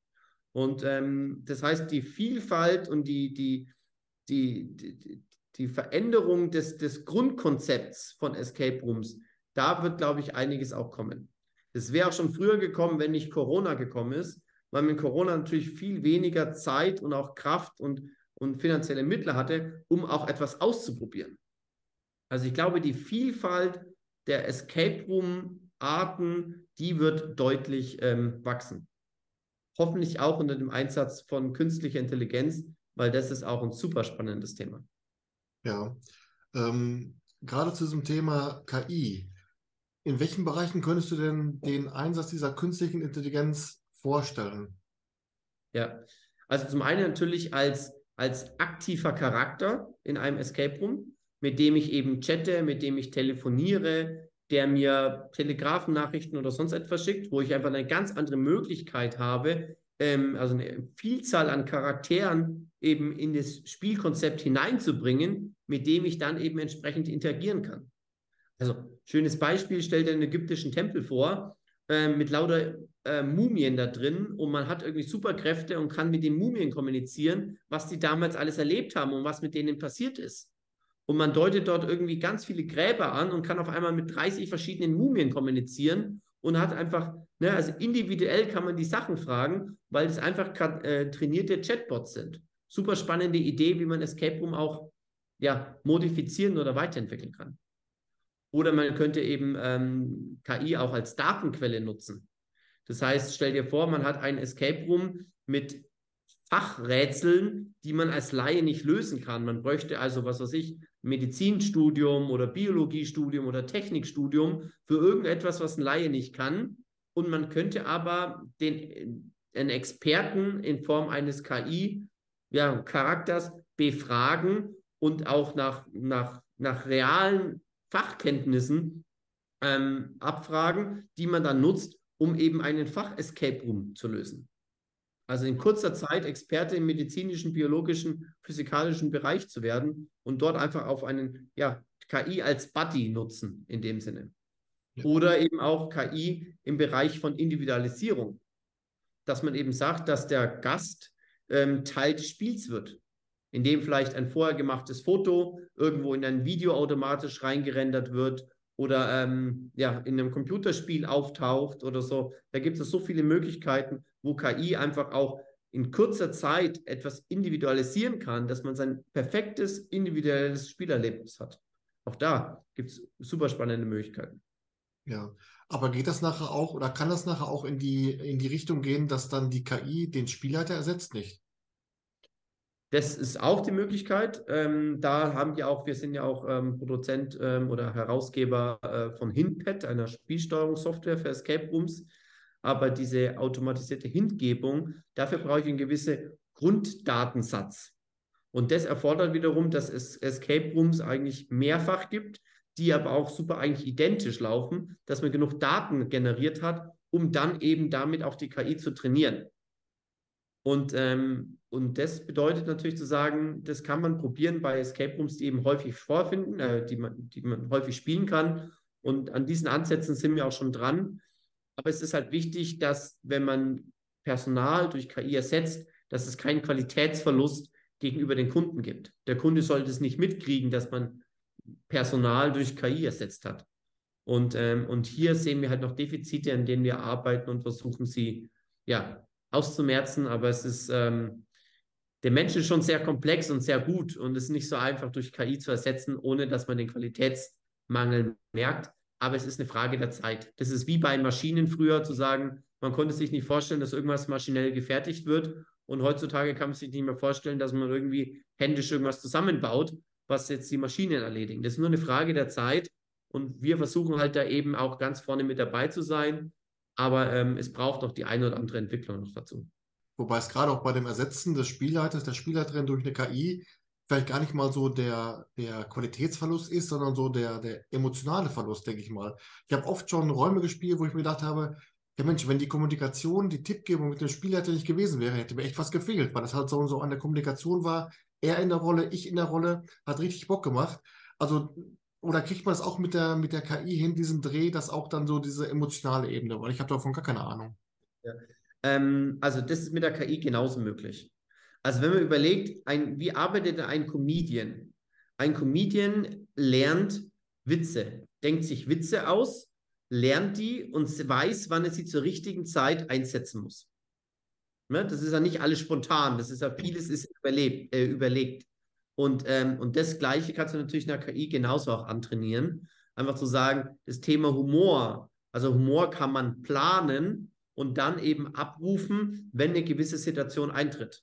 Und ähm, das heißt, die Vielfalt und die, die, die, die, die Veränderung des, des Grundkonzepts von Escape Rooms, da wird, glaube ich, einiges auch kommen. Das wäre auch schon früher gekommen, wenn nicht Corona gekommen ist, weil mit Corona natürlich viel weniger Zeit und auch Kraft und, und finanzielle Mittel hatte, um auch etwas auszuprobieren. Also ich glaube, die Vielfalt der Escape Room-Arten, die wird deutlich ähm, wachsen. Hoffentlich auch unter dem Einsatz von künstlicher Intelligenz, weil das ist auch ein super spannendes Thema. Ja, ähm, gerade zu diesem Thema KI. In welchen Bereichen könntest du denn den Einsatz dieser künstlichen Intelligenz vorstellen? Ja, also zum einen natürlich als, als aktiver Charakter in einem Escape Room, mit dem ich eben chatte, mit dem ich telefoniere, der mir Telegrafennachrichten oder sonst etwas schickt, wo ich einfach eine ganz andere Möglichkeit habe, ähm, also eine Vielzahl an Charakteren eben in das Spielkonzept hineinzubringen, mit dem ich dann eben entsprechend interagieren kann. Also, schönes Beispiel, stell dir einen ägyptischen Tempel vor, äh, mit lauter äh, Mumien da drin und man hat irgendwie Superkräfte und kann mit den Mumien kommunizieren, was die damals alles erlebt haben und was mit denen passiert ist. Und man deutet dort irgendwie ganz viele Gräber an und kann auf einmal mit 30 verschiedenen Mumien kommunizieren und hat einfach, ne, also individuell kann man die Sachen fragen, weil es einfach äh, trainierte Chatbots sind. Super spannende Idee, wie man Escape Room auch ja, modifizieren oder weiterentwickeln kann. Oder man könnte eben ähm, KI auch als Datenquelle nutzen. Das heißt, stell dir vor, man hat ein Escape Room mit Fachrätseln, die man als Laie nicht lösen kann. Man bräuchte also, was weiß ich, Medizinstudium oder Biologiestudium oder Technikstudium für irgendetwas, was ein Laie nicht kann. Und man könnte aber den, den Experten in Form eines KI-Charakters ja, befragen und auch nach, nach, nach realen Fachkenntnissen ähm, abfragen, die man dann nutzt, um eben einen Fach-Escape Room zu lösen. Also in kurzer Zeit Experte im medizinischen, biologischen, physikalischen Bereich zu werden und dort einfach auf einen ja, KI als Buddy nutzen in dem Sinne. Oder eben auch KI im Bereich von Individualisierung. Dass man eben sagt, dass der Gast ähm, Teil des Spiels wird. Indem vielleicht ein vorher gemachtes Foto irgendwo in ein Video automatisch reingerendert wird oder ähm, ja, in einem Computerspiel auftaucht oder so. Da gibt es so viele Möglichkeiten, wo KI einfach auch in kurzer Zeit etwas individualisieren kann, dass man sein perfektes individuelles Spielerlebnis hat. Auch da gibt es super spannende Möglichkeiten. Ja, aber geht das nachher auch oder kann das nachher auch in die, in die Richtung gehen, dass dann die KI den Spielleiter ersetzt? Nicht? Das ist auch die Möglichkeit. Ähm, da haben wir auch, wir sind ja auch ähm, Produzent ähm, oder Herausgeber äh, von Hintpad, einer Spielsteuerungssoftware für Escape Rooms. Aber diese automatisierte Hintgebung, dafür brauche ich einen gewissen Grunddatensatz. Und das erfordert wiederum, dass es Escape Rooms eigentlich mehrfach gibt, die aber auch super eigentlich identisch laufen, dass man genug Daten generiert hat, um dann eben damit auch die KI zu trainieren. Und, ähm, und das bedeutet natürlich zu sagen, das kann man probieren bei Escape Rooms, die eben häufig vorfinden, äh, die, man, die man häufig spielen kann. Und an diesen Ansätzen sind wir auch schon dran. Aber es ist halt wichtig, dass wenn man Personal durch KI ersetzt, dass es keinen Qualitätsverlust gegenüber den Kunden gibt. Der Kunde sollte es nicht mitkriegen, dass man Personal durch KI ersetzt hat. Und, ähm, und hier sehen wir halt noch Defizite, an denen wir arbeiten und versuchen sie ja, auszumerzen. Aber es ist, ähm, der Mensch ist schon sehr komplex und sehr gut und es ist nicht so einfach durch KI zu ersetzen, ohne dass man den Qualitätsmangel merkt. Aber es ist eine Frage der Zeit. Das ist wie bei Maschinen früher zu sagen, man konnte sich nicht vorstellen, dass irgendwas maschinell gefertigt wird. Und heutzutage kann man sich nicht mehr vorstellen, dass man irgendwie händisch irgendwas zusammenbaut, was jetzt die Maschinen erledigen. Das ist nur eine Frage der Zeit. Und wir versuchen halt da eben auch ganz vorne mit dabei zu sein. Aber ähm, es braucht auch die eine oder andere Entwicklung noch dazu. Wobei es gerade auch bei dem Ersetzen des Spielleiters, der Spielleiterin durch eine KI vielleicht gar nicht mal so der, der Qualitätsverlust ist, sondern so der, der emotionale Verlust, denke ich mal. Ich habe oft schon Räume gespielt, wo ich mir gedacht habe, ja Mensch, wenn die Kommunikation, die Tippgebung mit dem Spielleiter nicht gewesen wäre, hätte mir echt was gefehlt, weil das halt so, so an der Kommunikation war, er in der Rolle, ich in der Rolle, hat richtig Bock gemacht. Also, oder kriegt man das auch mit der, mit der KI hin, diesen Dreh, dass auch dann so diese emotionale Ebene, weil ich habe davon gar keine Ahnung. Ja. Ähm, also das ist mit der KI genauso möglich. Also wenn man überlegt, ein, wie arbeitet ein Comedian? Ein Comedian lernt Witze, denkt sich Witze aus, lernt die und weiß, wann er sie zur richtigen Zeit einsetzen muss. Ne? Das ist ja nicht alles spontan, das ist ja vieles ist überlebt, äh, überlegt. Und, ähm, und das Gleiche kannst du natürlich in der KI genauso auch antrainieren. Einfach zu sagen, das Thema Humor, also Humor kann man planen und dann eben abrufen, wenn eine gewisse Situation eintritt.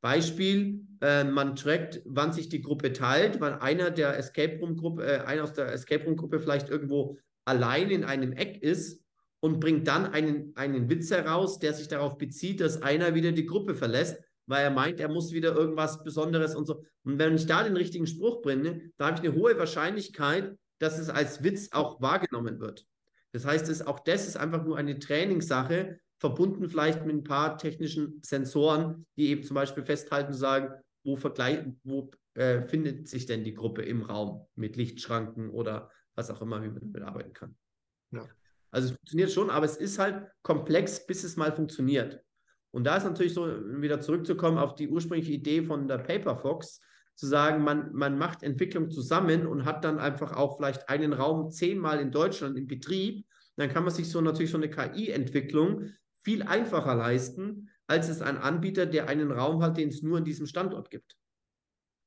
Beispiel, äh, man trackt, wann sich die Gruppe teilt, wann einer der Escape Room Gruppe, äh, einer aus der Escape Room Gruppe vielleicht irgendwo allein in einem Eck ist und bringt dann einen, einen Witz heraus, der sich darauf bezieht, dass einer wieder die Gruppe verlässt, weil er meint, er muss wieder irgendwas Besonderes und so. Und wenn ich da den richtigen Spruch bringe, da habe ich eine hohe Wahrscheinlichkeit, dass es als Witz auch wahrgenommen wird. Das heißt, es, auch das ist einfach nur eine Trainingssache, verbunden vielleicht mit ein paar technischen Sensoren, die eben zum Beispiel festhalten und sagen, wo, vergleich, wo äh, findet sich denn die Gruppe im Raum mit Lichtschranken oder was auch immer, wie man damit arbeiten kann. Ja. Also es funktioniert schon, aber es ist halt komplex, bis es mal funktioniert. Und da ist natürlich so, wieder zurückzukommen auf die ursprüngliche Idee von der Paperfox, zu sagen, man, man macht Entwicklung zusammen und hat dann einfach auch vielleicht einen Raum zehnmal in Deutschland in Betrieb, dann kann man sich so natürlich so eine KI-Entwicklung viel einfacher leisten, als es ein Anbieter, der einen Raum hat, den es nur an diesem Standort gibt.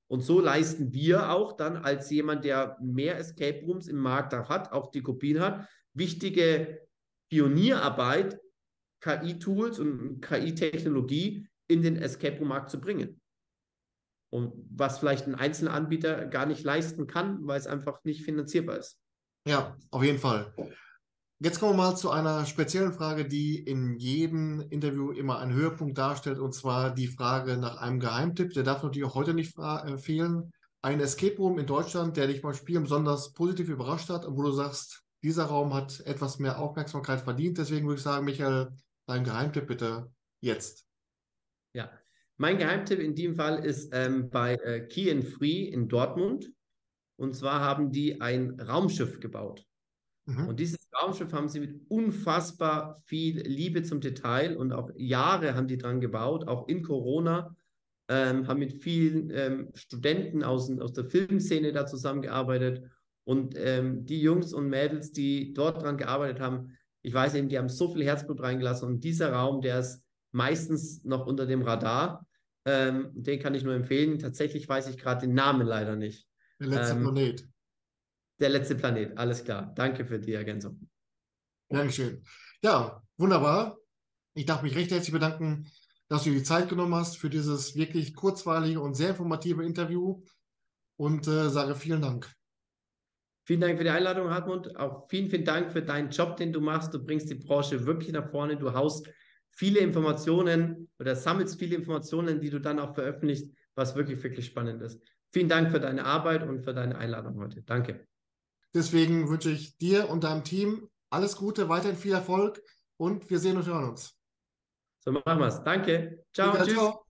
Und so leisten wir auch dann als jemand, der mehr Escape Rooms im Markt hat, auch die Kopien hat, wichtige Pionierarbeit, KI-Tools und KI-Technologie in den Escape Room-Markt zu bringen. Und was vielleicht ein einzelner Anbieter gar nicht leisten kann, weil es einfach nicht finanzierbar ist. Ja, auf jeden Fall. Jetzt kommen wir mal zu einer speziellen Frage, die in jedem Interview immer einen Höhepunkt darstellt, und zwar die Frage nach einem Geheimtipp. Der darf natürlich auch heute nicht äh, fehlen. Ein Escape Room in Deutschland, der dich beim Spielen besonders positiv überrascht hat wo du sagst, dieser Raum hat etwas mehr Aufmerksamkeit verdient. Deswegen würde ich sagen, Michael, dein Geheimtipp bitte jetzt. Ja, mein Geheimtipp in dem Fall ist ähm, bei äh, Key and Free in Dortmund. Und zwar haben die ein Raumschiff gebaut. Mhm. Und dieses Raumschiff haben sie mit unfassbar viel Liebe zum Detail und auch Jahre haben die dran gebaut, auch in Corona, ähm, haben mit vielen ähm, Studenten aus, aus der Filmszene da zusammengearbeitet. Und ähm, die Jungs und Mädels, die dort dran gearbeitet haben, ich weiß eben, die haben so viel Herzblut reingelassen. Und dieser Raum, der ist meistens noch unter dem Radar. Ähm, den kann ich nur empfehlen. Tatsächlich weiß ich gerade den Namen leider nicht. Der letzte ähm, Planet. Der letzte Planet, alles klar. Danke für die Ergänzung. Dankeschön. Ja, wunderbar. Ich darf mich recht herzlich bedanken, dass du dir die Zeit genommen hast für dieses wirklich kurzweilige und sehr informative Interview und äh, sage vielen Dank. Vielen Dank für die Einladung, Hartmut. Auch vielen, vielen Dank für deinen Job, den du machst. Du bringst die Branche wirklich nach vorne. Du haust viele Informationen oder sammelst viele Informationen, die du dann auch veröffentlichst, was wirklich, wirklich spannend ist. Vielen Dank für deine Arbeit und für deine Einladung heute. Danke. Deswegen wünsche ich dir und deinem Team alles Gute, weiterhin viel Erfolg und wir sehen und hören uns. So machen wir es. Danke. Ciao. Wieder, tschüss. Ciao.